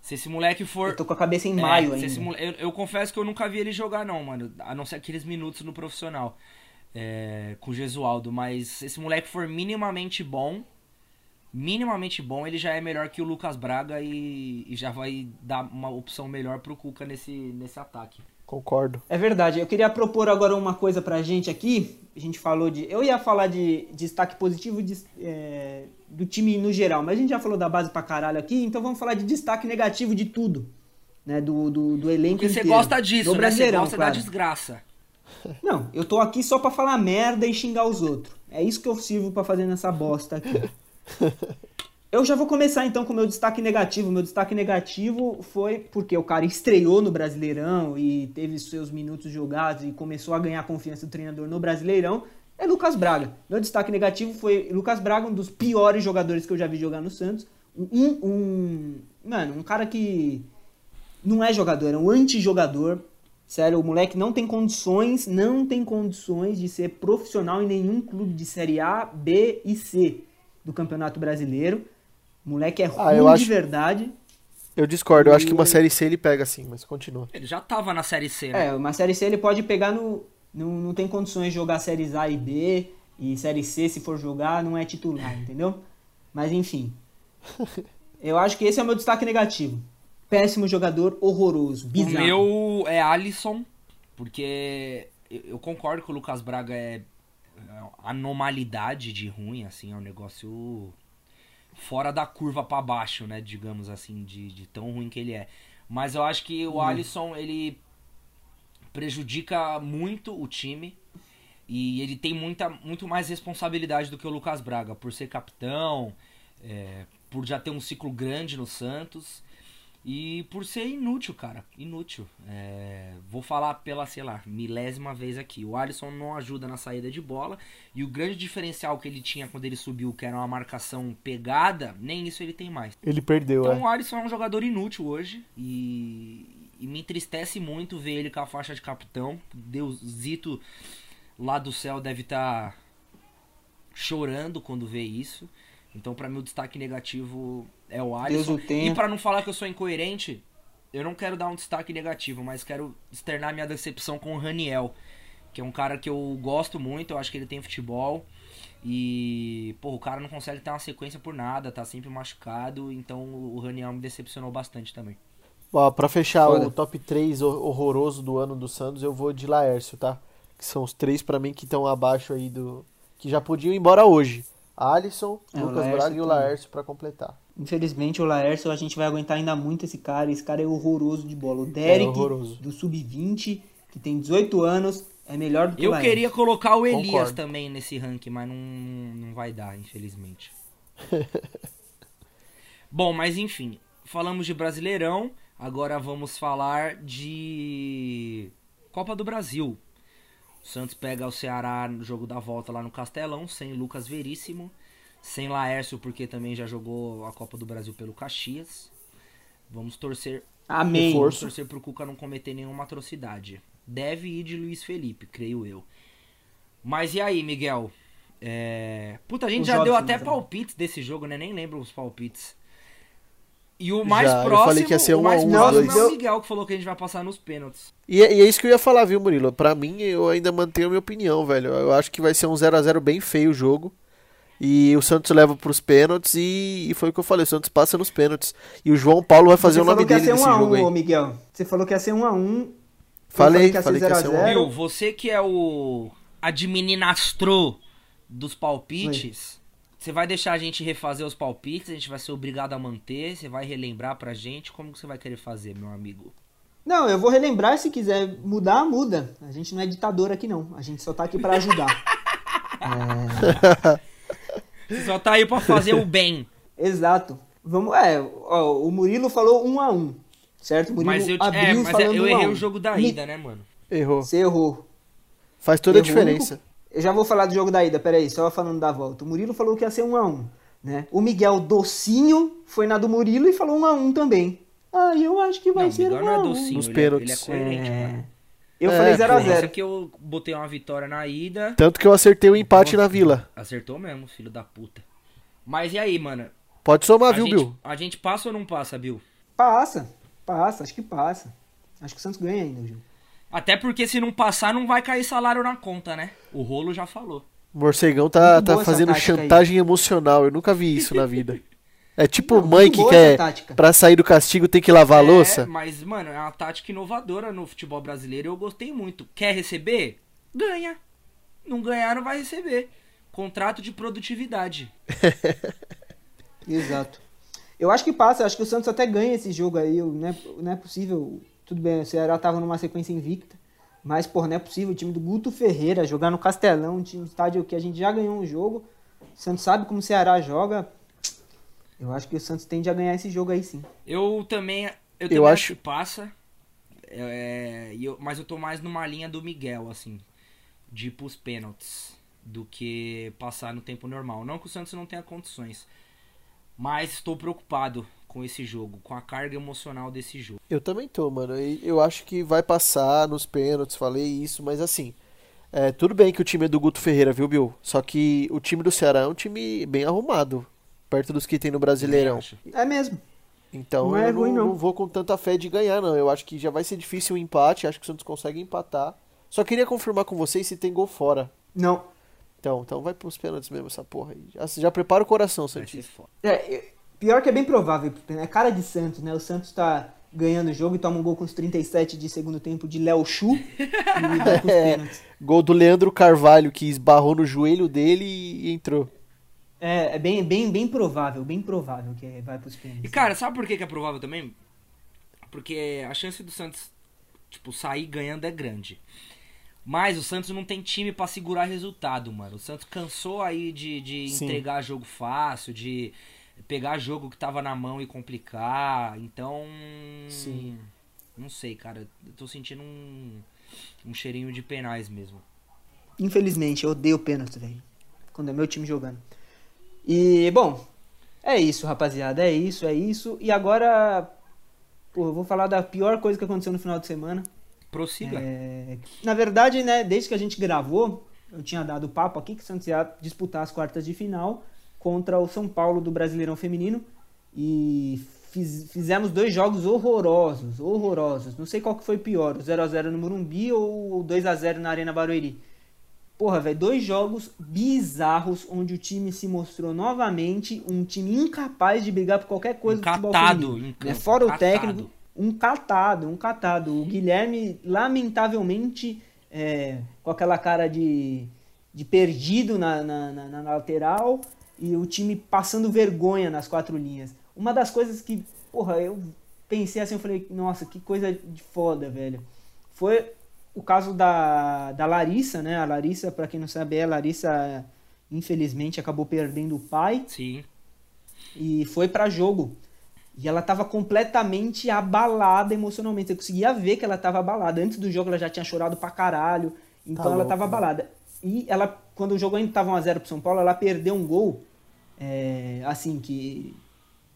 Se esse moleque for. Eu tô com a cabeça em é, maio ainda. Mole... Eu, eu, confesso que eu nunca vi ele jogar, não, mano. A não ser aqueles minutos no profissional. É, com o Gesualdo. Mas se esse moleque for minimamente bom. Minimamente bom, ele já é melhor que o Lucas Braga e, e já vai dar uma opção melhor pro Cuca nesse, nesse ataque. Concordo. É verdade. Eu queria propor agora uma coisa pra gente aqui. A gente falou de. Eu ia falar de, destaque positivo de, é, do time no geral, mas a gente já falou da base pra caralho aqui, então vamos falar de destaque negativo de tudo. Né, do, do, do elenco Porque inteiro. você gosta disso, né? Você gosta claro. da desgraça. Não, eu tô aqui só pra falar merda e xingar os outros. É isso que eu sirvo para fazer nessa bosta aqui. <laughs> Eu já vou começar então com o meu destaque negativo. Meu destaque negativo foi porque o cara estreou no Brasileirão e teve seus minutos jogados e começou a ganhar confiança do treinador no Brasileirão. É Lucas Braga. Meu destaque negativo foi Lucas Braga, um dos piores jogadores que eu já vi jogar no Santos. Um, um mano, um cara que não é jogador, é um anti-jogador. Sério, o moleque não tem condições, não tem condições de ser profissional em nenhum clube de Série A, B e C do Campeonato Brasileiro. Moleque é ah, ruim ah, de verdade. Eu discordo, eu acho que uma série C ele pega sim, mas continua. Ele já tava na série C, né? É, uma série C ele pode pegar no. Não, não tem condições de jogar séries A e B. E série C, se for jogar, não é titular, entendeu? Mas enfim. <laughs> Eu acho que esse é o meu destaque negativo. Péssimo jogador, horroroso, bizarro. O meu é Alisson, porque eu concordo que o Lucas Braga é anomalidade de ruim, assim, é um negócio fora da curva para baixo, né? Digamos assim, de, de, tão ruim que ele é. Mas eu acho que o uhum. Alisson, ele prejudica muito o time. E ele tem muita, muito mais responsabilidade do que o Lucas Braga, por ser capitão, é, por já ter um ciclo grande no Santos. E por ser inútil, cara. Inútil. É, vou falar pela, sei lá, milésima vez aqui. O Alisson não ajuda na saída de bola. E o grande diferencial que ele tinha quando ele subiu, que era uma marcação pegada, nem isso ele tem mais. Ele perdeu, Então é. o Alisson é um jogador inútil hoje. E, e me entristece muito ver ele com a faixa de capitão. Deusito lá do céu deve estar tá chorando quando vê isso. Então, pra mim, o destaque negativo é o Alisson. E pra não falar que eu sou incoerente, eu não quero dar um destaque negativo, mas quero externar minha decepção com o Raniel, que é um cara que eu gosto muito, eu acho que ele tem futebol. E, pô, o cara não consegue ter uma sequência por nada, tá sempre machucado, então o Raniel me decepcionou bastante também. Ó, pra fechar Foda. o top 3 hor- horroroso do ano do Santos, eu vou de Laércio, tá? Que são os três pra mim que estão abaixo aí do. Que já podiam ir embora hoje. Alisson, É, o Lucas Laércio Braga e o. Laércio pra completar. Infelizmente, o Laércio, a gente vai aguentar ainda muito esse cara. Esse cara é horroroso de bola. O Derek, É do Sub-20, que tem 18 anos, é melhor do que o Eu Laércio. queria colocar o Elias Concordo. também nesse ranking, mas não, não vai dar, infelizmente. <laughs> Bom, mas enfim, falamos de Brasileirão, agora vamos falar de Copa do Brasil. O Santos pega o Ceará no jogo da volta lá no Castelão, sem Lucas Veríssimo, sem Laércio, porque também já jogou a Copa do Brasil pelo Caxias. Vamos torcer Amém. Vamos torcer pro Cuca não cometer nenhuma atrocidade. Deve ir de Luiz Felipe, creio eu. Mas e aí, Miguel? É... Puta, a gente O já deu até palpites desse jogo, né? Nem lembro os palpites. E o mais Já, eu próximo, falei que ia ser o um a mais um, próximo os é o dois. Miguel que falou que a gente vai passar nos pênaltis. E, é- e é isso que eu ia falar, viu, Murilo? Pra mim, eu ainda mantenho a minha opinião, velho. Eu acho que vai ser um 0x0 bem feio o jogo. E o Santos leva pros pênaltis e, e foi o que eu falei, o Santos passa nos pênaltis. E o João Paulo vai fazer Você o nome dele nesse 1 a jogo 1, aí. Miguel. Você falou que ia ser 1 a 1. Eu Falei, que ia ser falei que ia 0 a ser um 0. Viu, você que é o administrador dos palpites, você vai deixar a gente refazer os palpites, a gente vai ser obrigado a manter, você vai relembrar pra gente, como que você vai querer fazer, meu amigo? Não, eu vou relembrar, se quiser mudar, muda. A gente não é ditador aqui, não. A gente só tá aqui pra ajudar. <laughs> Você só tá aí pra fazer o bem. Exato. Vamos, é, ó, o Murilo falou 1 a 1 certo? O Murilo Mas eu, abriu é, mas falando eu 1 a errei 1. o jogo da ida, né, mano? Errou. Você errou. Faz toda a Errou. diferença. Eu já vou falar do jogo da ida, peraí, só falando da volta. O Murilo falou que ia ser 1 a 1 né? O Miguel Docinho foi na do Murilo e falou 1 a 1 também. Ah, eu acho que vai Não, o ser Miguel 1 não a é 1 docinho, Nos ele, é- ele é coerente, É. mano. Eu É, falei pô. 0 a Isso 0 que eu botei uma vitória na ida. Tanto que eu acertei o empate na vila. Acertou mesmo, filho da puta. Mas e aí, mano? Pode somar, A viu, gente, Bill? a gente passa ou não passa, Bill? Passa, passa, acho que passa. Acho que o Santos ganha ainda, Gil. Até porque se não passar, não vai cair salário na conta, né? O rolo já falou. O Morcegão tá, tá fazendo tática aí. chantagem emocional. Eu nunca vi isso na vida. É tipo Não, mãe que quer, pra sair do castigo, tem que lavar a É, louça. mas, mano, é uma tática inovadora no futebol brasileiro e eu gostei muito. Quer receber? Ganha. Não ganhar, não vai receber. Contrato de produtividade. <laughs> Exato. Eu acho que passa, acho que o Santos até ganha esse jogo aí. eu- Não é, não é possível. Tudo bem, o Ceará tava numa sequência invicta. Mas, porra, não é possível. O time do Guto Ferreira jogar no Castelão, um time estádio que a gente já ganhou um jogo. O Santos sabe como o Ceará joga. Eu acho que o Santos tende a ganhar esse jogo aí sim. Eu também, eu também Eu acho acho- que passa. É, eu- mas eu tô mais numa linha do Miguel, assim. De ir pros pênaltis. Do que passar no tempo normal. Não que o Santos não tenha condições. Mas estou preocupado com esse jogo. Com a carga emocional desse jogo. Eu também tô, mano. Eu acho que vai passar nos pênaltis, falei isso, mas assim. É, tudo bem que o time é do Guto Ferreira, viu, Bill? Só que o time do Ceará é um time bem arrumado. Perto dos que tem no Brasileirão. É mesmo. Então Não é eu não, ruim, não. não vou com tanta fé de ganhar, não. Eu acho que já vai ser difícil o empate. Acho que o Santos consegue empatar. Só queria confirmar com vocês se tem gol fora. Não. Então, então vai pros pênaltis mesmo essa porra aí. Já, já prepara o coração, Santista. É, é, pior que é bem provável. É cara de Santos, né? O Santos tá ganhando o jogo e toma um gol com os 37 de segundo tempo de Léo Chu e <laughs> É. Gol do Leandro Carvalho, que esbarrou no joelho dele e entrou. É, é bem, bem, bem provável, bem provável que vai pros pênaltis. E cara, sabe por que que é provável também? Porque a chance do Santos, tipo, sair ganhando é grande. Mas o Santos não tem time pra segurar resultado, mano. O Santos cansou aí de, de Sim. entregar jogo fácil, de pegar jogo que tava na mão e complicar. Então. Sim. Não sei, cara. Eu tô sentindo um, um cheirinho de penais mesmo. Infelizmente, eu odeio pênalti, velho. Quando é meu time jogando. E, bom, é isso, rapaziada. É isso, é isso. E agora, pô, eu vou falar da pior coisa que aconteceu no final de semana. Prossiga. É, na verdade, né, desde que a gente gravou, eu tinha dado papo aqui que o Santos ia disputar as quartas de final contra o São Paulo do Brasileirão Feminino e fiz, fizemos dois jogos horrorosos, horrorosos. Não sei qual que foi pior, o 0 a 0 no Morumbi ou o 2 a 0 na Arena Barueri. Porra, velho, dois jogos bizarros onde o time se mostrou novamente um time incapaz de brigar por qualquer coisa um do catado, né? Fora o técnico, um catado, um catado. O Guilherme, lamentavelmente, é, com aquela cara de, de perdido na, na, na, na lateral e o time passando vergonha nas quatro linhas. Uma das coisas que, porra, eu pensei assim, eu falei, nossa, que coisa de foda, velho. Foi o caso da, da Larissa, né? A Larissa, para quem não sabe, é a Larissa, infelizmente, acabou perdendo o pai. Sim. E foi para jogo. E ela tava completamente abalada emocionalmente. Eu conseguia ver que ela tava abalada. Antes do jogo ela já tinha chorado pra caralho. Então tá ela louco, tava abalada. E ela, quando o jogo ainda tava 1x0 pro São Paulo, ela perdeu um gol. É, assim, que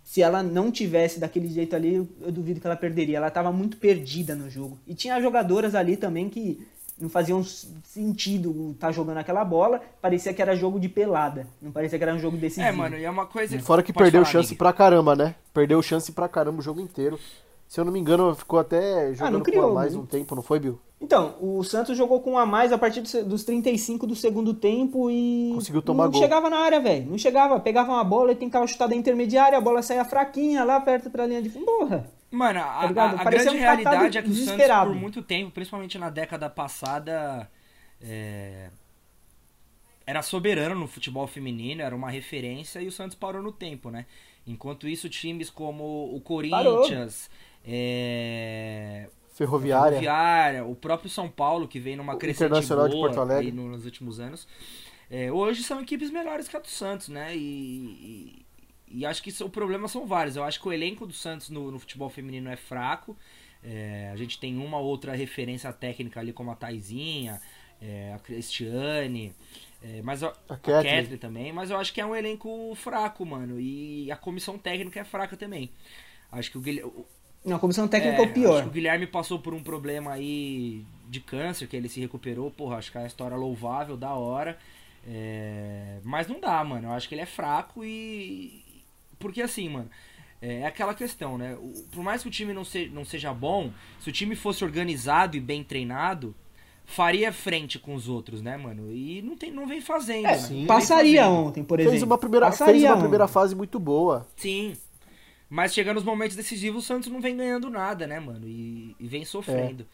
se ela não tivesse daquele jeito ali, eu, duvido que ela perderia. Ela estava muito perdida no jogo. E tinha jogadoras ali também que não faziam sentido estar tá jogando aquela bola. Parecia que era jogo de pelada. Não parecia que era um jogo decisivo. É, mano, e é uma coisa. Que Fora que perdeu falar, chance amiga. pra caramba, né? Perdeu chance pra caramba o jogo inteiro. Se eu não me engano, ficou até jogando ah, criou, mais um tempo, não foi, Bill? Então, o Santos jogou com um a mais a partir dos 35 do segundo tempo e. Conseguiu tomar não gol. Não chegava na área, velho. Não chegava. Pegava uma bola e tentava chutar da intermediária, a bola saía fraquinha lá perto pra linha de fundo. Porra! Mano, a, tá a, a grande um realidade é que o Santos, por muito tempo, principalmente na década passada, é... era soberano no futebol feminino, era uma referência e o Santos parou no tempo, né? Enquanto isso, times como o Corinthians. Parou é... Ferroviária. Ferroviária, o próprio São Paulo, que vem numa crescente Internacional boa de Porto Alegre. nos últimos anos. É, hoje são equipes melhores que a do Santos, né? E, e, e acho que isso, o problema são vários. Eu acho que o elenco do Santos no, no futebol feminino é fraco. É, a gente tem uma outra referência técnica ali, como a Taizinha, é, a Cristiane, é, mas a, a, Kathleen. também. Mas eu acho que é um elenco fraco, mano. E a comissão técnica é fraca também. Acho que o, não, a comissão técnica é, é o pior. Acho que o Guilherme passou por um problema aí de câncer, que ele se recuperou. Porra, acho que é uma história louvável, da hora. É... Mas não dá, mano. Eu acho que ele é fraco e. Porque assim, mano. É aquela questão, né? Por mais que o time não, se, não seja bom, se o time fosse organizado e bem treinado, faria frente com os outros, né, mano? E não, tem, não vem fazendo. É, né? passaria fazendo. ontem, por exemplo. Fez uma primeira, fez uma primeira fase muito boa. Sim. Mas chegando nos momentos decisivos, o Santos não vem ganhando nada, né, mano? E, e vem sofrendo. É.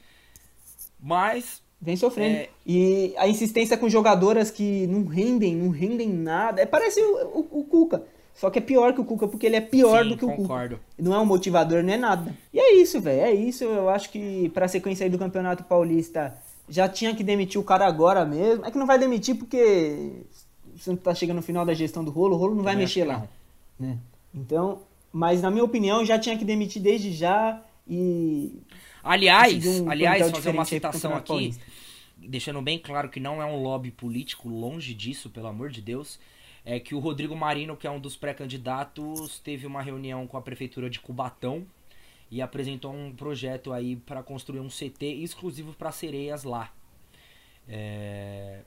Mas. Vem sofrendo. É... E a insistência com jogadoras que não rendem, não rendem nada. É, parece o, o, o Cuca. Só que é pior que o Cuca, porque ele é pior Sim, do que concordo. o Cuca. Não é um motivador, não é nada. E é isso, velho. É isso. Eu acho que pra sequência aí do Campeonato Paulista já tinha que demitir o cara agora mesmo. É que não vai demitir porque o Santos tá chegando no final da gestão do rolo, o rolo não vai mexer lá. Né? Então, mas na minha opinião já tinha que demitir desde já e aliás um aliás fazer uma citação aqui Paulista. deixando bem claro que não é um lobby político longe disso pelo amor de Deus é que o Rodrigo Marino que é um dos pré-candidatos teve uma reunião com a prefeitura de Cubatão e apresentou um projeto aí para construir um CT exclusivo para sereias lá é,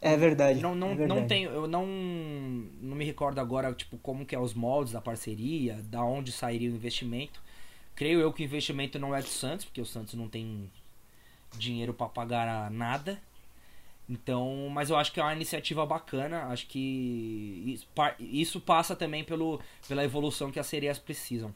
é verdade. Não, não, é verdade. não tenho, eu não, não me recordo agora, tipo, como que é os moldes da parceria, da onde sairia o investimento. Creio eu que o investimento não é do Santos, porque o Santos não tem dinheiro para pagar nada. Então, mas eu acho que é uma iniciativa bacana. Acho que isso passa também pelo, pela evolução que as sereias precisam.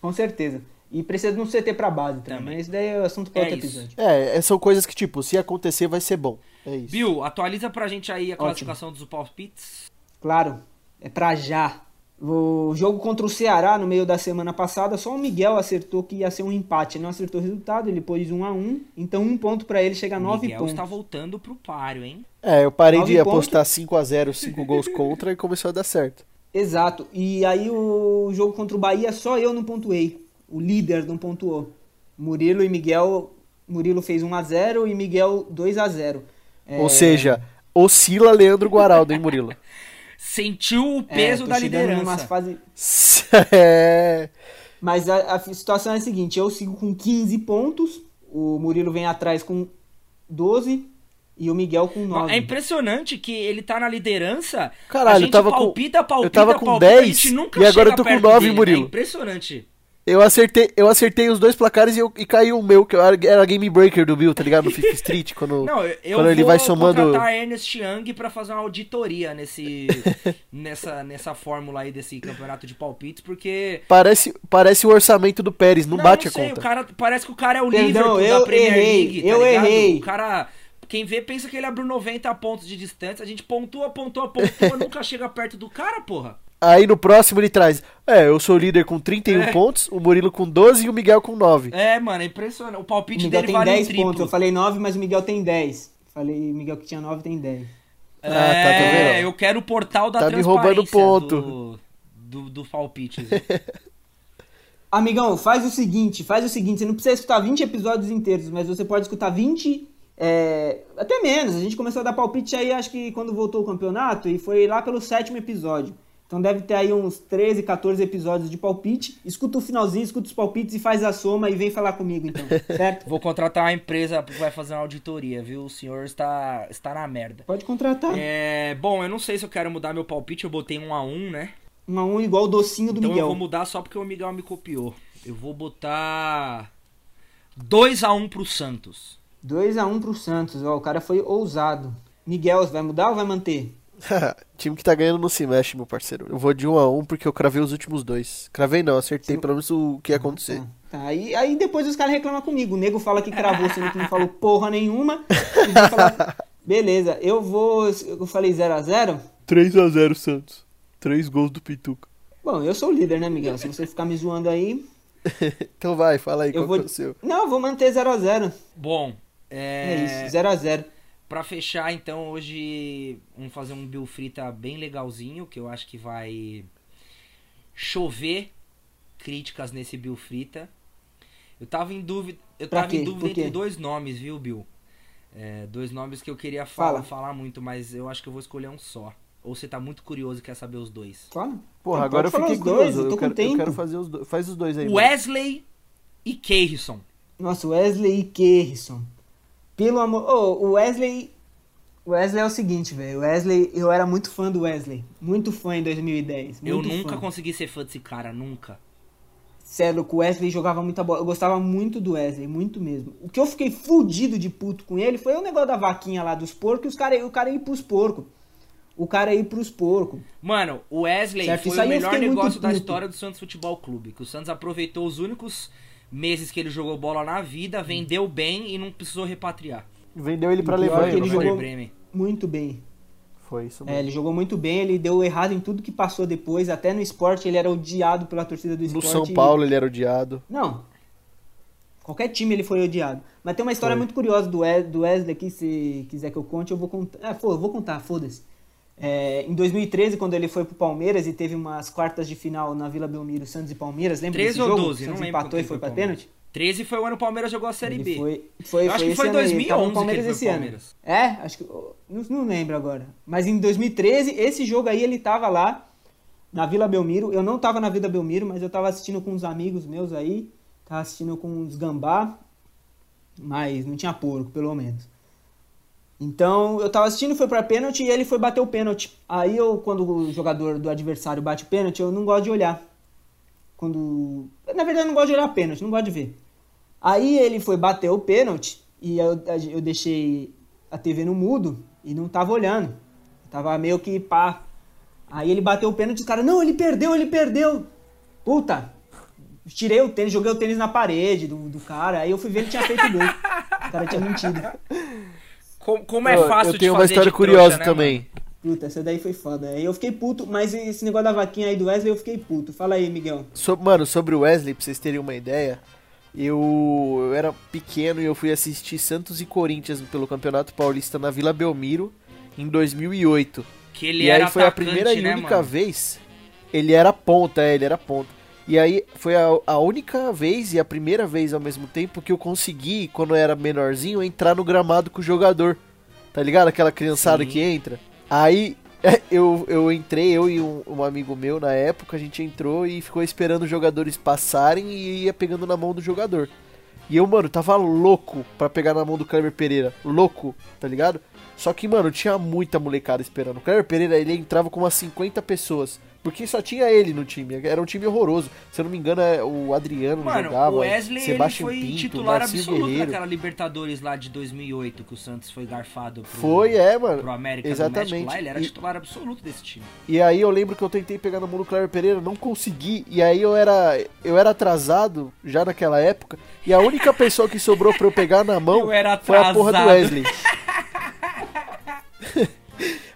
Com certeza. E precisa de um CT pra base também. também. Mas isso daí é assunto para é outro episódio. É, são coisas que, tipo, se acontecer, vai ser bom. É isso. Bill, atualiza pra gente aí a Ótimo. classificação dos palpites. Claro, é pra já. O jogo contra o Ceará no meio da semana passada, só o Miguel acertou que ia ser um empate. Não acertou o resultado, ele pôs 1 a 1 Então um ponto para ele chega a 9 Miguel pontos. está voltando pro páreo, hein? É, eu parei de apostar 5 a 0 5 gols <laughs> contra e começou a dar certo. Exato. E aí o jogo contra o Bahia, só eu não pontuei. O líder não pontuou. Murilo e Miguel. Murilo fez 1 a 0 e Miguel 2 a 0 é... Ou seja, oscila Leandro Guaraldo, hein, Murilo? <laughs> Sentiu o peso é, da liderança. Fase... <laughs> é. Mas a, a, situação é a seguinte: eu sigo com 15 pontos, o Murilo vem atrás com 12, e o Miguel com 9. É impressionante que ele tá na liderança. Caralho, a gente eu tava palpita, com, palpita, eu tava com palpita, 10 a gente nunca e agora eu tô com perto 9, dele, Murilo. É impressionante. Eu acertei, eu acertei os dois placares e, eu, e caiu o meu, que era era Game Breaker do Bill, tá ligado? No Fifth Street, quando, <laughs> Não, eu, eu quando vou ele vai somando. contratar Ernest Young pra fazer uma auditoria nesse, <laughs> nessa, nessa fórmula aí desse campeonato de palpites, porque... Parece, parece o orçamento do Pérez, não, bate não sei, a conta. O cara, parece que o cara é o Liverpool eu da Premier errei, League, tá eu ligado? errei. O cara... Quem vê pensa que ele abriu 90 pontos de distância, a gente pontua, pontua, pontua, <laughs> nunca chega perto do cara, porra. Aí no próximo ele traz, é, eu sou o líder com 31 É. pontos, o Murilo com 12 e o Miguel com 9. É, mano, é impressionante. O O palpite Miguel dele tem vale um 10 triplo. pontos. Eu falei 9, mas o Miguel tem 10. Falei, o Miguel que tinha 9 tem 10. Ah, tá, tá É, vendo? eu quero o portal da Tá me transparência roubando ponto. Do, do, do palpite. <laughs> Amigão, faz o seguinte, faz o seguinte, você não precisa escutar 20 episódios inteiros, mas você pode escutar 20, é, até menos. A gente começou a dar palpite aí, acho que quando voltou o campeonato, e foi lá pelo sétimo episódio. Então deve ter aí uns 13, 14 episódios de palpite. Escuta o finalzinho, escuta os palpites e faz a soma e vem falar comigo então, <laughs> certo? Vou contratar uma empresa que vai fazer uma auditoria, viu? O senhor está, está na merda. Pode contratar. É, bom, eu não sei se eu quero mudar meu palpite, eu botei um a um, né? Um a um igual o docinho do Então eu Miguel. vou mudar só porque o Miguel me copiou. Eu vou botar 2 a 1 pro Santos. 2 a 1 pro Santos, ó, o cara foi ousado. Miguel, você vai mudar ou vai manter? <laughs> Time que tá ganhando não se mexe, meu parceiro. Eu vou de 1 a 1 porque eu cravei os últimos dois. Cravei não, acertei pelo menos o que ia acontecer. Tá, aí, aí depois os caras reclamam comigo. O nego fala que cravou, sendo que não falou <laughs> porra nenhuma. Falar, beleza, eu vou. Eu falei 0x0. 3 a 0 Santos. 3 gols do Pituca. Bom, eu sou o líder, né, Miguel? Se você ficar me zoando aí. <laughs> então vai, fala aí Eu qual vou- que é o seu. Não, eu vou manter 0x0. Bom, É... é, isso, 0x0. Pra fechar, então, hoje vamos fazer um Bill Frita bem legalzinho, que eu acho que vai chover críticas nesse Bill Frita. Eu tava em dúvida, eu Pra tava quê? em dúvida entre dois nomes, viu, Bill? É, dois nomes que eu queria falar, Fala. falar muito, mas eu acho que eu vou escolher um só. Ou você tá muito curioso e quer saber os dois? Fala. Porra, Não, agora eu fiquei os dois, curioso. eu tô eu, com quero, eu quero fazer os dois. Faz os dois aí. mano. Wesley e Keirson. Nossa, Wesley e Kerrison. Pelo amor. Ô, o Wesley. O Wesley é o seguinte, velho. O Wesley, eu era muito fã do Wesley. Muito fã em 2010. Eu nunca fã. consegui ser fã desse cara, nunca. Sério, o Wesley jogava muita bola. Eu gostava muito do Wesley, muito mesmo. O que eu fiquei fudido de puto com ele foi o negócio da vaquinha lá dos porcos e cara, o cara ir pros porcos. O cara ir pros porcos. Mano, o Wesley Certo, foi o melhor negócio da história do Santos Futebol Clube. Que o Santos aproveitou os únicos meses que ele jogou bola na vida, vendeu bem e não precisou repatriar. Vendeu ele Alemanha. que ele jogou- Bremen. Muito bem. Foi isso É, mesmo. ele jogou muito bem, ele deu errado em tudo que passou depois. Até no esporte ele era odiado pela torcida do No esporte. São Paulo ele era odiado. Não. Qualquer time ele foi odiado. Mas tem uma história Foi. muito curiosa do Wesley aqui, se quiser que eu conte, eu vou contar. Ah, pô, eu vou contar, foda-se. É, em 2013, quando ele foi pro Palmeiras e teve umas quartas de final na Vila Belmiro, Santos e Palmeiras, lembra 13 desse ou jogo? 12, O Santos não lembro empatou e foi pra o pênalti? 13 foi o ano que o Palmeiras jogou a Série Ele B. foi, foi, Eu acho foi que esse foi ano tava 2011 no Palmeiras que ele esse foi ano. Palmeiras. É, acho que. Não, não lembro agora. Mas em 2013, esse jogo aí ele tava lá na Vila Belmiro. Eu não tava na Vila Belmiro, mas eu tava assistindo com uns amigos meus aí. Tava assistindo com uns gambá. Mas não tinha porco, pelo menos. Então, eu tava assistindo, foi pra pênalti e ele foi bater o pênalti. Aí eu, quando o jogador do adversário bate o pênalti, eu não gosto de olhar. Quando. Na verdade, eu não gosto de olhar pênalti, não gosto de ver. Aí ele foi bater o pênalti e eu, eu deixei a TV no mudo e não tava olhando. Tava meio que pá. Aí ele bateu o pênalti e os caras, não, ele perdeu, ele perdeu. Puta, tirei o tênis, joguei o tênis na parede do, do cara. Aí eu fui ver ele tinha feito gol. O cara tinha mentido. Como, como é fácil eu tenho uma história curiosa trouxa, né, também. Puta, essa daí foi foda. Aí eu fiquei puto, mas esse negócio da vaquinha aí do Wesley eu fiquei puto. Fala aí, Miguel. So- mano, sobre o Wesley, pra vocês terem uma ideia, eu, eu era pequeno e eu fui assistir Santos e Corinthians pelo Campeonato Paulista na Vila Belmiro em 2008. mano? Que ele e era aí foi a atacante, primeira e né, única mano? vez. Ele era ponta, é, ele era ponta. E aí foi a, a única vez e a primeira vez ao mesmo tempo que eu consegui, quando eu era menorzinho, entrar no gramado com o jogador. Tá ligado? Aquela criançada Sim. que entra. Aí <laughs> eu, eu entrei, eu e um, um amigo meu na época, a gente entrou e ficou esperando os jogadores passarem e ia pegando na mão do jogador. E eu, mano, tava louco pra pegar na mão do Kleber Pereira. Louco, tá ligado? Só que, mano, tinha muita molecada esperando. O Cleber Pereira, ele entrava com umas 50 pessoas. Porque só tinha ele no time. Era um time horroroso. Se eu não me engano, é o Adriano Mano, jogava. o Wesley ele Sebastian foi Pinto, titular Marcinho absoluto Guerreiro. naquela Libertadores lá de 2008, que o Santos foi garfado pro, Foi, é, mano. pro América do Exatamente. México lá. Ele era E- titular absoluto desse time. E aí eu lembro que eu tentei pegar na mão do Cleber Pereira, não consegui. E aí eu era, eu era atrasado já naquela época. E a única pessoa que sobrou pra eu pegar na mão <laughs> foi a porra do. Wesley. <laughs>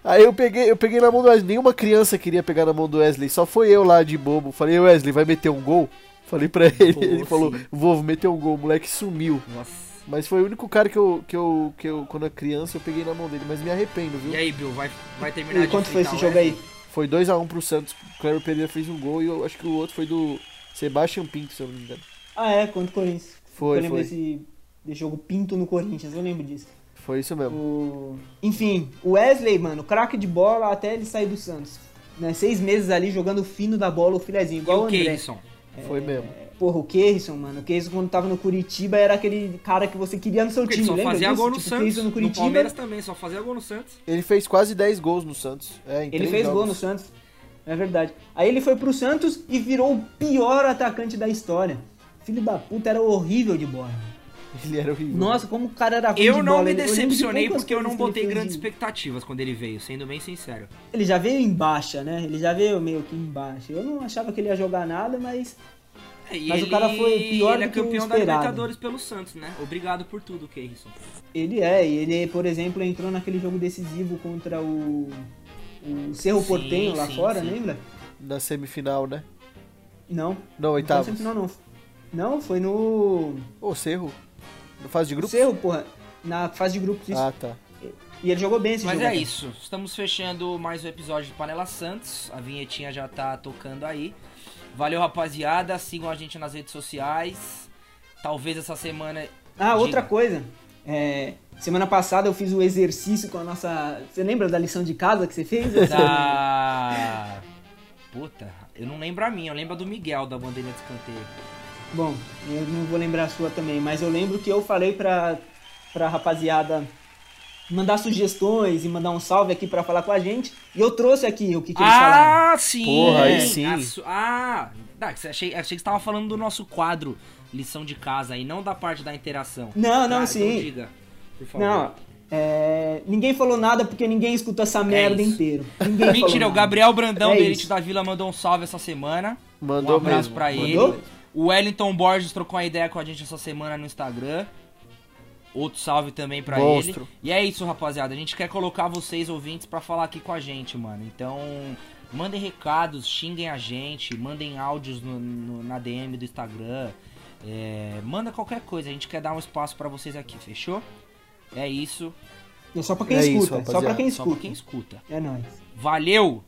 Aí eu peguei, eu peguei na mão do Wesley. Nenhuma criança queria pegar na mão do Wesley, só foi eu lá de bobo. Falei, Wesley, vai meter um gol? Falei pra ele, Pô, ele falou, vou, vou meter um gol. O moleque sumiu. Nossa. Mas foi o único cara que eu, que eu, que eu, quando eu era criança, eu peguei na mão dele. Mas me arrependo, viu? E aí, Bill, vai, vai terminar E de quanto foi esse jogo aí? Foi 2x1 pro Santos. O Cleber Pereira fez um gol e eu acho que o outro foi do Sebastian Pinto, se eu não me engano. Ah, é, contra o Corinthians. Foi, eu lembro foi. desse, desse jogo Pinto no Corinthians, eu lembro disso. Foi isso mesmo. O... Enfim, o Wesley, mano, craque de bola até ele sair do Santos. Né? Seis meses ali jogando fino da bola, o filezinho, E igual o o André. Keirson? Foi mesmo. Porra, o Keirson, mano. O Keirson, quando tava no Curitiba, era aquele cara que você queria no seu Porque time. ele só lembra fazia disso? gol no Tipo, Santos. No No Curitiba. Palmeiras também, só fazia gol no Santos. Ele fez quase 10 gols no Santos. É, em Ele fez jogos. gol no Santos. É verdade. Aí ele foi pro Santos e virou o pior atacante da história. Filho da puta, era horrível de bola. Ele era horrível. Nossa, como o cara era ruim Eu de não bola. me Ele- eu decepcionei porque eu não ele botei grandes de- expectativas quando ele veio, sendo bem sincero. Ele já veio em baixa, né? Ele já veio meio que em baixa. Eu não achava que ele ia jogar nada, mas É, Mas o ele, cara foi pior ele é do que o campeão da. Libertadores pelo Santos, né? Obrigado por tudo, Keirson. ele é. E ele, por exemplo, entrou naquele jogo decisivo contra o, o Cerro Sim, Portenho lá sim, fora, sim. lembra? Na semifinal, né? Não. Não, Não no semifinal, não. Não, foi no Ô, Cerro. Na fase de grupo? Cerro, porra. Na fase de grupos, isso. Ah, tá. E ele jogou bem esse Mas jogo. é até. isso. Estamos fechando mais um episódio de Panela Santos. A vinhetinha já tá tocando aí. Valeu, rapaziada. Sigam a gente nas redes sociais. Talvez essa semana. Ah, Diga. outra coisa. É, semana passada eu fiz o exercício com a nossa. Você lembra da lição de casa que você fez? Da. Puta, eu não lembro a minha, eu lembro a do Miguel da bandeira de escanteio. Bom, eu não vou lembrar a sua também, mas eu lembro que eu falei pra, pra rapaziada mandar sugestões e mandar um salve aqui pra falar com a gente. E eu trouxe aqui o que, que eles falaram. Ah, sim! Porra, aí sim. Ah, tá, que achei, achei que você tava falando do nosso quadro lição de casa e não da parte da interação. Não, não, Ah, sim. Então diga, por favor. Não, é, ninguém falou nada porque ninguém escuta essa merda isso. inteiro. Ninguém <laughs> falou Mentira, o. Gabriel Brandão, É do Elite da Vila, mandou um salve essa semana. Mandou um abraço mesmo. pra ele. O Wellington Borges trocou uma ideia com a gente essa semana no Instagram. Outro salve também pra Monstro. ele. E é isso, rapaziada. A gente quer colocar vocês, ouvintes, pra falar aqui com a gente, mano. Então, mandem recados, xinguem a gente, mandem áudios no- no- na DM do Instagram. É, manda qualquer coisa, a gente quer dar um espaço pra vocês aqui, fechou? É isso, É só pra quem É isso, escuta, só pra quem só pra escuta. quem escuta. É nóis. Valeu!